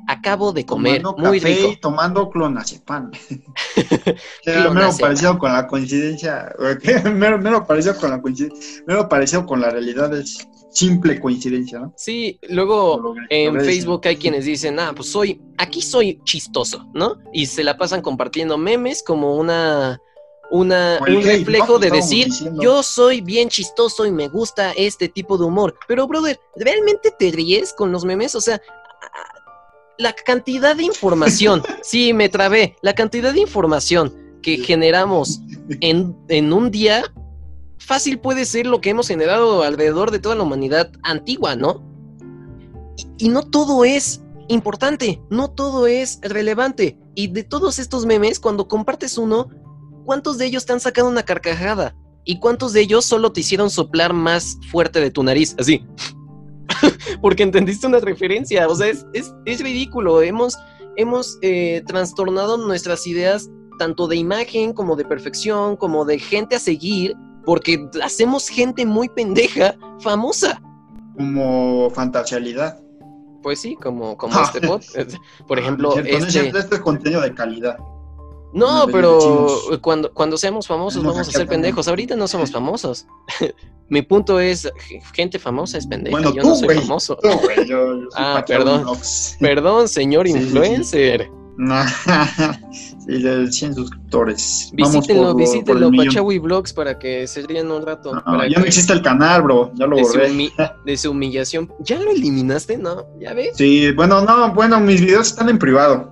acabo de comer tomando muy café rico. Y tomando clonazepam. [LAUGHS] mero parecido con la coincidencia, [LAUGHS] mero, mero parecido con la coincidencia, mero parecido con la realidad es simple coincidencia, ¿no? Sí, luego en Facebook hay quienes dicen, ah, pues soy, aquí soy chistoso, ¿no? Y se la pasan compartiendo memes como una, una, un reflejo de decir, yo soy bien chistoso y me gusta este tipo de humor. Pero, brother, ¿realmente te ríes con los memes? O sea, la cantidad de información, [LAUGHS] sí, me trabé, la cantidad de información que generamos [LAUGHS] en, en, un día, fácil puede ser lo que hemos generado alrededor de toda la humanidad antigua, ¿no? Y, no todo es importante, no todo es relevante. Y de todos estos memes, cuando compartes uno, ¿cuántos de ellos te han sacado una carcajada? ¿Y cuántos de ellos solo te hicieron soplar más fuerte de tu nariz? Así. [LAUGHS] porque entendiste una referencia. O sea, es, es, ridículo. Hemos, hemos eh, trastornado nuestras ideas tanto de imagen como de perfección, como de gente a seguir, porque hacemos gente muy pendeja, famosa. Como fantasialidad. Pues sí, como, como este podcast. [LAUGHS] Por ejemplo, este... este contenido de calidad. No, pero cuando, cuando seamos famosos vamos a ser pendejos. Ahorita no somos famosos. [LAUGHS] Mi punto es, gente famosa es pendeja. Bueno, yo no soy famoso. [LAUGHS] ah, perdón. [LAUGHS] Perdón, señor influencer. No. sí, de 100 suscriptores. Visítenlo, visítenlo, Pachawi Vlogs, para que se rían un rato. No, ya no existe el canal, bro. Ya lo borré. de su humillación. ¿Ya lo eliminaste? ¿No? ¿Ya ves? Sí, bueno, no, bueno, mis videos están en privado.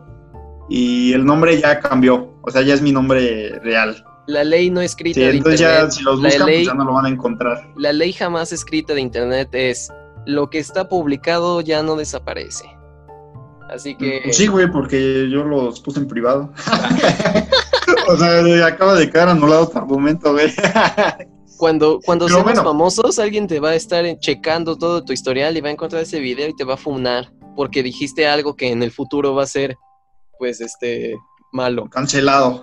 Y el nombre ya cambió. O sea, ya es mi nombre real la ley no escrita de entonces ya si los buscan, pues ya no lo van a encontrar. La ley jamás escrita de internet es lo que está publicado ya no desaparece. Así que. Pues sí, güey, porque yo los puse en privado. [LAUGHS] [LAUGHS] o sea, acaba de quedar anulado tu argumento, güey. [LAUGHS] Cuando, cuando seamos famosos, alguien te va a estar checando todo tu historial y va a encontrar ese video y te va a funar porque dijiste algo que en el futuro va a ser, pues, este, malo. Cancelado.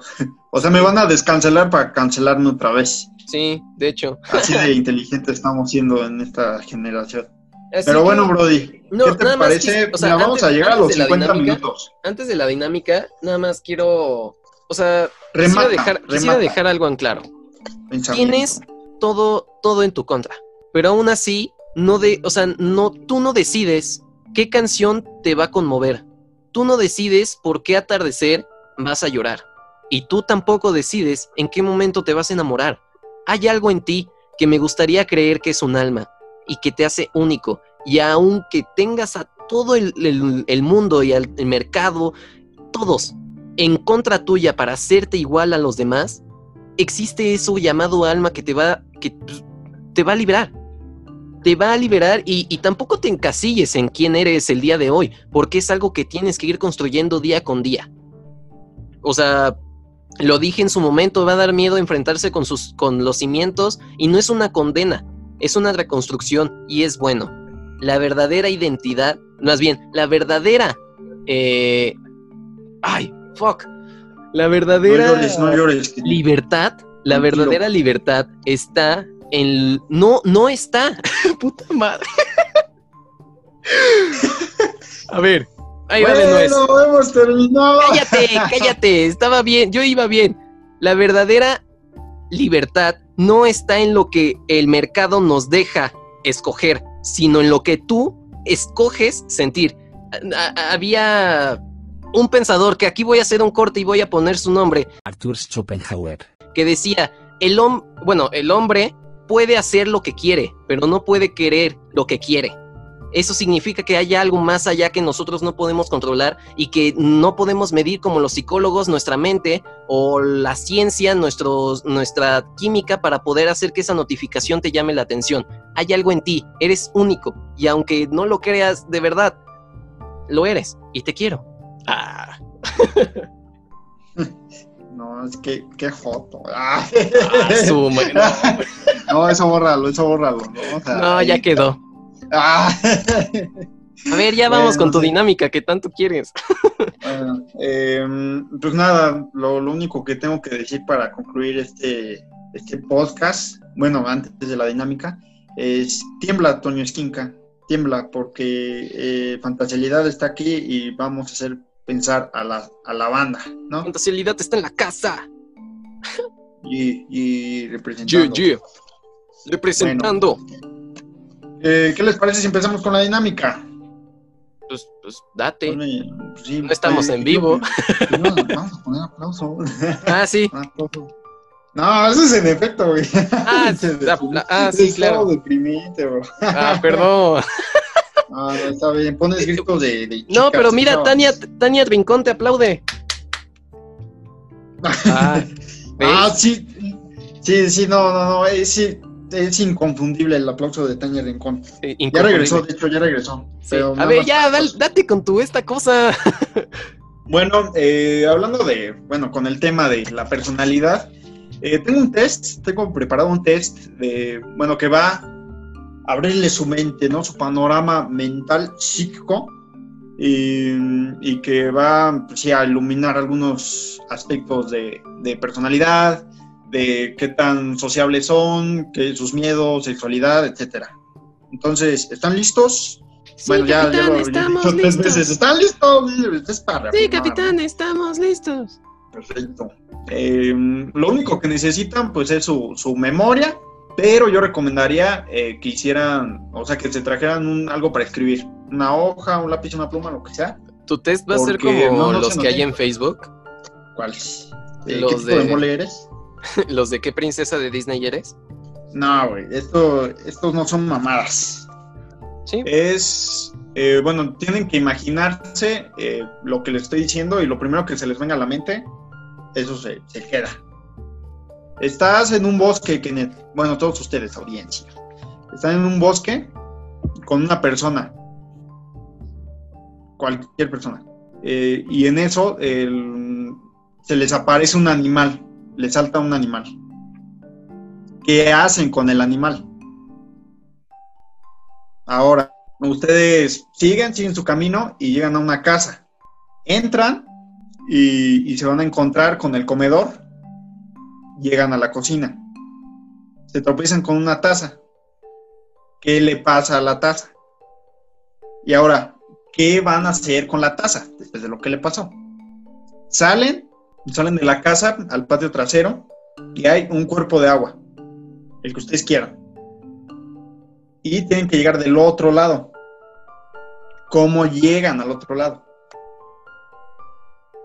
O sea, me van a descancelar para cancelarme otra vez. Sí, de hecho. Así de inteligente estamos siendo en esta generación. Pero bueno, Brody, ¿qué te parece? o sea, vamos a llegar a los 50 minutos. Antes de la dinámica, nada más quiero, o sea, quisiera, dejar, dejar algo en claro. Tienes todo, todo en tu contra, pero aún así, no de, o sea, no, tú no decides qué canción te va a conmover. Tú no decides por qué atardecer vas a llorar. Y tú tampoco decides en qué momento te vas a enamorar. Hay algo en ti que me gustaría creer que es un alma. y que te hace único. Y aunque tengas a todo el, el mundo y al mercado, todos en contra tuya para hacerte igual a los demás, existe eso llamado alma que te va, que te va a liberar. Te va a liberar y, y, tampoco te encasilles en quién eres el día de hoy, porque es algo que tienes que ir construyendo día con día. O sea, lo dije en su momento, va a dar miedo enfrentarse con, sus, con los cimientos y no es una condena, es una reconstrucción y es bueno. La verdadera identidad, más bien, la verdadera... Eh, ay, fuck. La verdadera libertad, la verdadera libertad está en... No, no está. [LAUGHS] Puta madre. [LAUGHS] A ver, ahí bueno, no es. hemos terminado. Cállate, [LAUGHS] cállate, estaba bien, yo iba bien. La verdadera libertad no está en lo que el mercado nos deja escoger, sino en lo que tú escoges sentir. Había un pensador que aquí voy a hacer un corte y voy a poner su nombre. Arthur Schopenhauer. Que decía, el hombre, bueno, el hombre puede hacer lo que quiere, pero no puede querer lo que quiere. Eso significa que hay algo más allá que nosotros no podemos controlar y que no podemos medir como los psicólogos nuestra mente o la ciencia, nuestros, nuestra química para poder hacer que esa notificación te llame la atención. Hay algo en ti, eres único y aunque no lo creas de verdad, lo eres y te quiero. Ah. [LAUGHS] No, es que, qué joto. [LAUGHS] Ah. Ah, no. eso bórralo, eso bórralo. No, ya quedó. Ah. A ver, ya vamos con tu dinámica que tanto quieres. Bueno, em, pues nada, lo, único que tengo que decir para concluir este, este podcast, bueno, antes de la dinámica, es tiembla, Toño Esquinca, tiembla, porque eh, Fantasialidad está aquí y vamos a hacer pensar a la, a la banda, ¿no? Fantasialidad está en la casa. Y, y representando. Representando. Eh, ¿Qué les parece si empezamos con la dinámica? Pues, pues date. Pues no estamos en vivo. vamos a poner aplauso. [LAUGHS] Ah, sí. No, eso es en efecto, güey. Ah, [LAUGHS] ah sí, claro. deprimente, bro. Ah, perdón. [LAUGHS] Ah, no, está bien. Pones gritos de, de No, pero mira, Tania, Tania Rincón te aplaude. Ah, ah, sí. Sí, sí, no, no, no. Es, sí, es inconfundible el aplauso de Tania Rincón. ya regresó, de hecho, ya regresó. a ver, ya, date con tu esta cosa. [LAUGHS] bueno, eh, hablando de, bueno, con el tema de la personalidad, eh, tengo un test, tengo preparado un test de, bueno, que va abrirle su mente, ¿no? Su panorama mental, psíquico, y, que va pues, a iluminar algunos aspectos de, personalidad, de qué tan sociables son, que sus miedos, sexualidad, etcétera. Entonces, ¿están listos? Sí, bueno, ya, capitán, estamos [LAUGHS] listos. ¿Están listos? sí, capitán, estamos listos. Perfecto. Eh, lo único que necesitan, pues, es su, su memoria pero yo recomendaría eh, que hicieran, o sea, que se trajeran un, algo para escribir. Una hoja, un lápiz, una pluma, lo que sea. ¿Tu test va a ser como los que hay en Facebook? ¿Cuáles? ¿Los ¿Qué de, mole eres? [LAUGHS] ¿Los de qué princesa de Disney eres? No, güey, esto, estos no son mamadas. Sí. Es, eh, bueno, tienen que imaginarse eh, lo que les estoy diciendo y lo primero que se les venga a la mente, eso se, se queda. Estás en un bosque, Kenneth. Bueno, todos ustedes, audiencia. Están en un bosque con una persona. Cualquier persona. Eh, y en eso se les aparece un animal. Les salta un animal. ¿Qué hacen con el animal? Ahora, ustedes siguen, siguen su camino y llegan a una casa. Entran y se van a encontrar con el comedor llegan a la cocina. Se tropiezan con una taza. ¿Qué le pasa a la taza? Y ahora, ¿qué van a hacer con la taza después de lo que le pasó? Salen, salen de la casa al patio trasero y hay un cuerpo de agua, el que ustedes quieran. Y tienen que llegar del otro lado. ¿Cómo llegan al otro lado?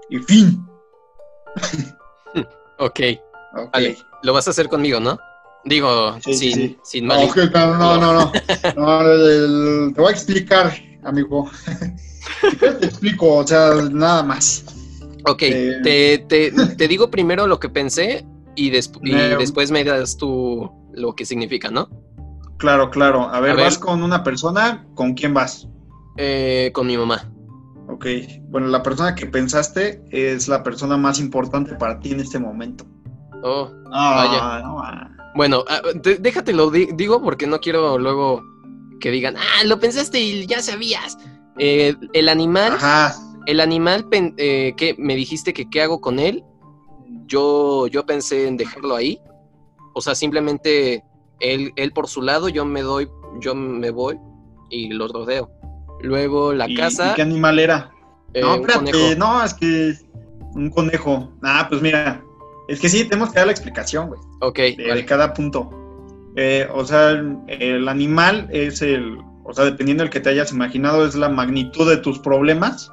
Y fin. [LAUGHS] ok. Vale, lo vas a hacer conmigo, ¿no? Digo, sin, sin mal. No, no, no, no. [LAUGHS] te voy a explicar, amigo. [LAUGHS] te explico, o sea, nada más. Ok, eh, te, te, digo primero lo que pensé y, después me das tú lo que significa, ¿no? Claro, claro. A ver, ¿vas con una persona? ¿Con quién vas? Eh, con mi mamá. Ok, bueno, la persona que pensaste es la persona más importante para ti en este momento. Oh, vaya. Ah. Bueno, ah, déjate lo digo porque no quiero luego que digan, ah, lo pensaste y ya sabías. Eh, el animal, Ajá. El animal eh, que me dijiste que qué hago con él, yo, yo pensé en dejarlo ahí. O sea, simplemente él, él por su lado, yo me doy, yo me voy y lo rodeo. Luego la casa. ¿y ¿Qué animal era? Eh, no, espérate, no, es que un conejo. Ah, pues mira, es que sí, tenemos que dar la explicación, güey. Ok. De, cada punto. Eh, o sea, el, animal es el, o sea, dependiendo del que te hayas imaginado, es la magnitud de tus problemas.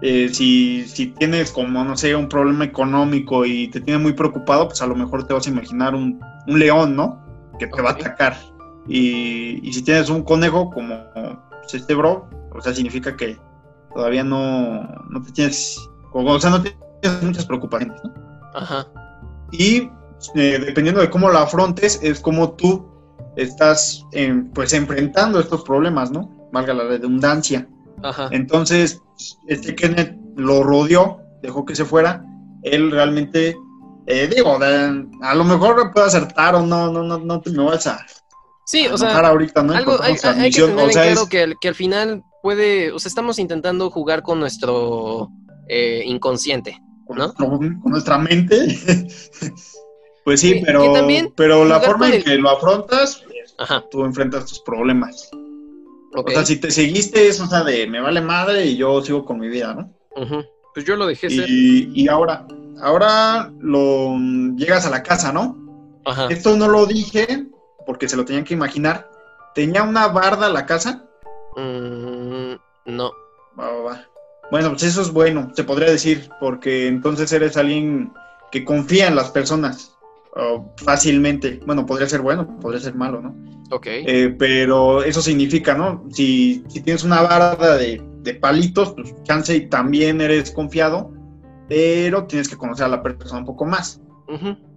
Eh, si, si tienes como, no sé, un problema económico y te tiene muy preocupado, pues a lo mejor te vas a imaginar un, un león, ¿no? Que te va a atacar. Y, y, si tienes un conejo como pues, este bro, o sea, significa que todavía no, no te tienes, o sea, no tienes muchas preocupaciones, ¿no? Ajá. Y eh, dependiendo de cómo lo afrontes, es como tú estás pues enfrentando estos problemas, ¿no? Valga la redundancia. Ajá. Entonces, este Kenneth lo rodeó, dejó que se fuera. Él realmente, eh, digo, a lo mejor puede acertar o no, no, no, no te me vas a. Sí, o sea, ahorita, ¿no? algo, hay, hay, que tener claro que, que, al final puede, o sea, estamos intentando jugar con nuestro eh, inconsciente, ¿no? Con, nuestra mente. [LAUGHS] pues sí, pero, pero la forma en que lo afrontas, tú enfrentas tus problemas. O sea, si te seguiste eso, o sea, de me vale madre y yo sigo con mi vida, ¿no? Pues yo lo dejé y, ser. Y ahora, ahora lo llegas a la casa, ¿no? Ajá. Esto no lo dije porque se lo tenían que imaginar. ¿Tenía una barda la casa? Mm, no. Bueno, pues eso es bueno, se podría decir, porque entonces eres alguien que confía en las personas fácilmente. Bueno, podría ser bueno, podría ser malo, ¿no? Ok. Eh, pero eso significa, ¿no? Si, tienes una barda de, palitos, pues chance y también eres confiado, pero tienes que conocer a la persona un poco más.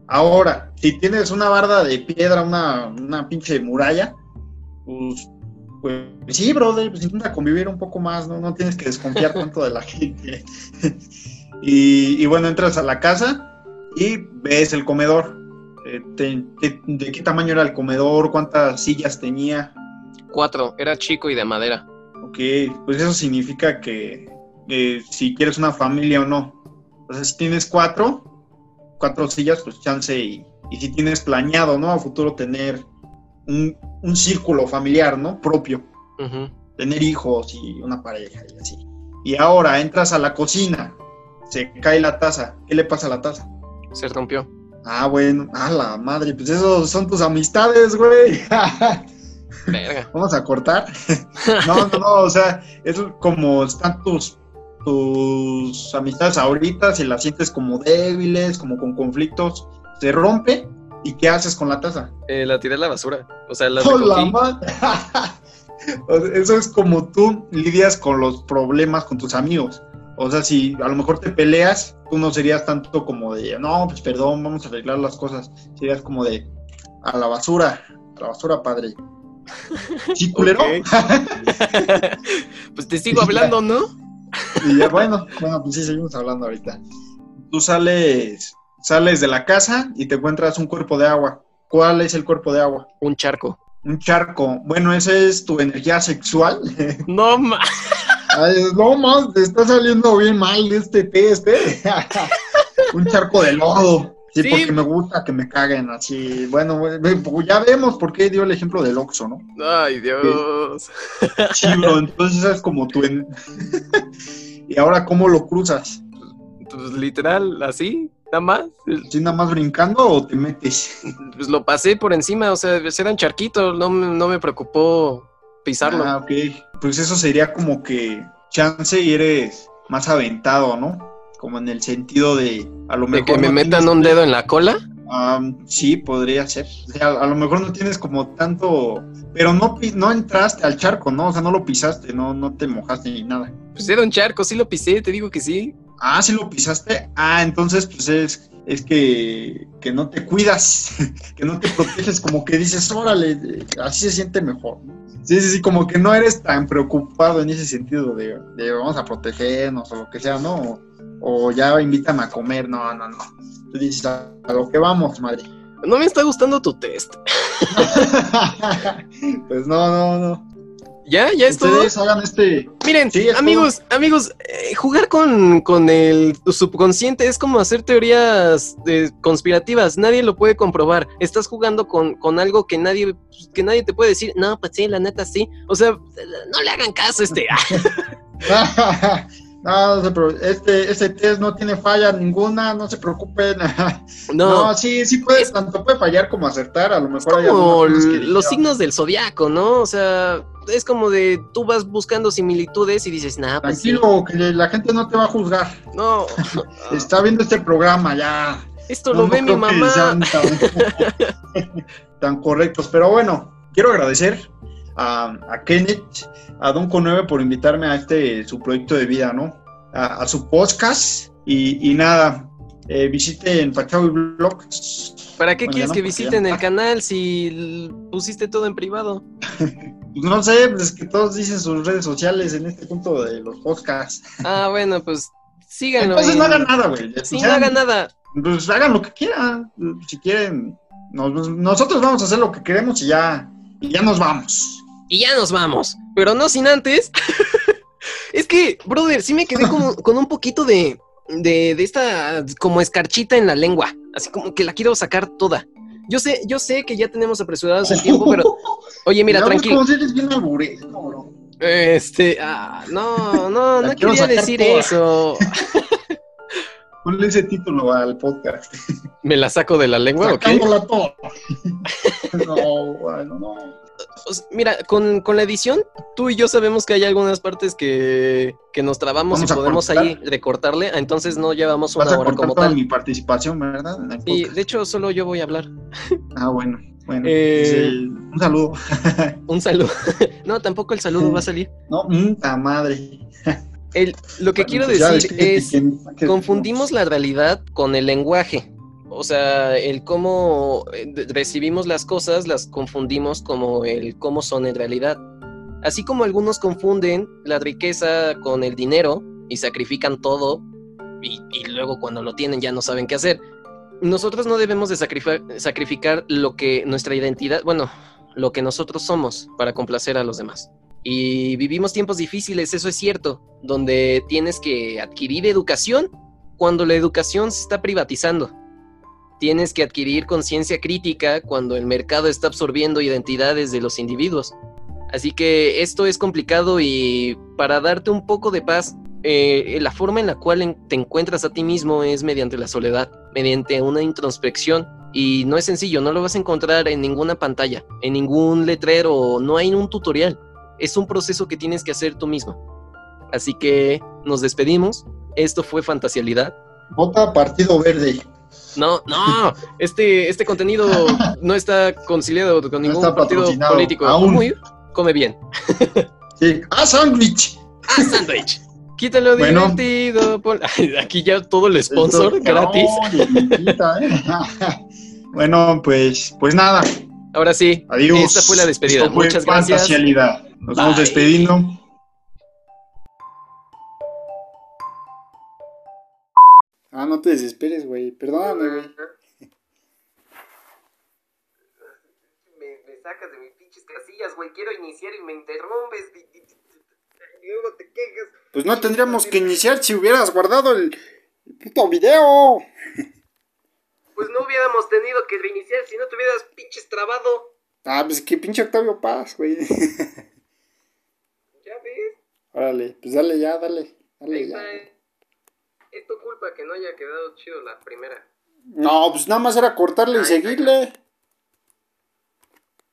Ahora, si tienes una barda de piedra, una, una pinche muralla, pues pues sí, brother, pues intenta convivir un poco más, ¿no? No tienes que desconfiar tanto de la [LAUGHS] gente. [LAUGHS] y, bueno, entras a la casa y ves el comedor. Eh, de, qué tamaño era el comedor? ¿Cuántas sillas tenía? Cuatro, era chico y de madera. Ok, pues eso significa que si quieres una familia o no. O sea, si tienes cuatro, cuatro sillas, pues chance y, y si tienes planeado, ¿no? A futuro tener un, círculo familiar, ¿no? Propio. Tener hijos y una pareja y así. Y ahora entras a la cocina, se cae la taza. ¿Qué le pasa a la taza? Se rompió. Ah, bueno, a la madre, pues esos son tus amistades, güey. [LAUGHS] Vamos a cortar. [LAUGHS] no, no, no, o sea, es como están tus, tus amistades ahorita, si las sientes como débiles, como con conflictos, se rompe ¿Y qué haces con la taza? Eh, la tiré a la basura. O sea, la [LAUGHS] Eso es como tú lidias con los problemas con tus amigos. O sea, si a lo mejor te peleas, tú no serías tanto como de, no, pues perdón, vamos a arreglar las cosas. Serías como de, a la basura, a la basura, padre. [LAUGHS] ¿Sí, culero? [LAUGHS] pues te sigo hablando, ¿no? y ya, bueno, bueno, pues sí, seguimos hablando ahorita. Tú sales sales de la casa y te encuentras un cuerpo de agua. ¿Cuál es el cuerpo de agua? Un charco. Un charco. Bueno, esa es tu energía sexual. No más. [LAUGHS] No más, te está saliendo bien mal este test, ¿eh? [LAUGHS] un charco de lodo. Sí, porque me gusta que me caguen así. Bueno, pues ya vemos por qué dio el ejemplo del Oxxo, ¿no? Ay, Dios. Sí, bro, entonces es como tú y ahora, ¿cómo lo cruzas? Pues literal, así, nada más. ¿Sí, nada más brincando o te metes? Pues lo pasé por encima, o sea, eran charquitos, no, no me preocupó pisarlo. Ah, ok. Pues eso sería como que chance y eres más aventado, ¿no? Como en el sentido de a lo mejor. ¿De que me metan un dedo en la cola? sí, podría ser. a, lo mejor no tienes como tanto, pero no, no entraste al charco, ¿no? O sea, no lo pisaste, no, no te mojaste ni nada. Pues era un charco, sí lo pisé, te digo que sí. Ah, sí lo pisaste. Ah, entonces pues es, es que, que no te cuidas, [LAUGHS] que no te proteges, como que dices, órale, así se siente mejor. Sí, sí, sí, como que no eres tan preocupado en ese sentido de, de vamos a protegernos o lo que sea, ¿no? O, ya invítame a comer, no, no, no. Tú dices, a, lo que vamos, madre. No me está gustando tu test. [LAUGHS] pues no, no, no. Ya, ya es Ustedes hagan este. Miren, amigos, amigos, eh, jugar con, con, el subconsciente es como hacer teorías de, conspirativas. Nadie lo puede comprobar. Estás jugando con, con algo que nadie, que nadie te puede decir. No, pues sí, la neta sí. O sea, no le hagan caso a este. [LAUGHS] [LAUGHS] [LAUGHS] No, este, este test no tiene falla ninguna, no se preocupen. [LAUGHS] No, sí, sí puede, tanto puede fallar como acertar, a lo mejor es como los signos del zodiaco, ¿no? O sea, es como de tú vas buscando similitudes y dices, nada, pues Tranquilo, que la gente no te va a juzgar. No. [LAUGHS] Está viendo este programa ya. Esto lo ve mi mamá. [LAUGHS] Tan, correctos, pero bueno, quiero agradecer a, a Kenneth a Don 9 por invitarme a este su proyecto de vida, ¿no? A, su podcast y, nada, eh, visiten Pachaui Blogs. ¿Para qué quieres que visiten el canal si pusiste todo en privado? [LAUGHS] Pues no sé, pues es que todos dicen sus redes sociales en este punto de los podcasts. Ah, bueno, pues síganlo. Entonces no hagan nada, güey. Sí, no hagan nada. Pues hagan lo que quieran. Si quieren, nosotros vamos a hacer lo que queremos y ya, y ya nos vamos y ya nos vamos. Pero no sin antes. [LAUGHS] es que, brother, sí me quedé como, con un poquito de, de, de, esta como escarchita en la lengua. Así como que la quiero sacar toda. Yo sé, yo sé que ya tenemos apresurados el tiempo, pero. [LAUGHS] Oye, mira, tranquilo. Este, ah, no, no, no quería decir eso. [LAUGHS] Ponle ese título al podcast. ¿Me la saco de la lengua o qué? no, bueno, no mira, con, la edición, tú y yo sabemos que hay algunas partes que, nos trabamos y podemos ahí recortarle, entonces no llevamos una hora como tal. mi participación, ¿verdad? Y de hecho, solo yo voy a hablar. Ah, bueno. Bueno, eh, un saludo. [LAUGHS] un saludo. [LAUGHS] no, tampoco el saludo va a salir. No, puta madre. lo que quiero pues decir es, confundimos la realidad con el lenguaje. O sea, el cómo eh, recibimos las cosas las confundimos como el cómo son en realidad. Así como algunos confunden la riqueza con el dinero y sacrifican todo y, luego cuando lo tienen ya no saben qué hacer. Nosotros no debemos de sacrificar lo que nuestra identidad, bueno, lo que nosotros somos para complacer a los demás. Y vivimos tiempos difíciles, eso es cierto, donde tienes que adquirir educación cuando la educación se está privatizando tienes que adquirir conciencia crítica cuando el mercado está absorbiendo identidades de los individuos. Así que esto es complicado y para darte un poco de paz, eh, la forma en la cual te encuentras a ti mismo es mediante la soledad, mediante una introspección. Y no es sencillo, no lo vas a encontrar en ninguna pantalla, en ningún letrero, no hay un tutorial. Es un proceso que tienes que hacer tú mismo. Así que nos despedimos. Esto fue Fantasialidad. Vota Partido Verde. No, no, este, este contenido [LAUGHS] no está conciliado con ningún partido político. Aún. come bien. [LAUGHS] Sí. ¡Ah, sándwich! ¡Ah, sándwich! [LAUGHS] Quítalo divertido. Aquí ya todo el sponsor gratis. ¿eh? bueno, pues, pues nada. Ahora sí. Adiós. Esta fue la despedida. Muchas gracias. Nos vamos despediendo. Ah, no te desesperes, güey. Perdóname, güey. Me, me, sacas de mis pinches casillas, güey. Quiero iniciar y me interrumpes. Y luego te quejas. Pues no tendríamos que iniciar si hubieras guardado el, puto video. [LAUGHS] Pues no hubiéramos tenido que reiniciar si no te hubieras pinches trabado. Ah, pues que pinche Octavio Paz, güey. [LAUGHS] ¿Ya ves? Órale, pues dale ya, dale. Dale ya. Es tu culpa que no haya quedado chido la primera. No, pues nada más era cortarle y seguirle.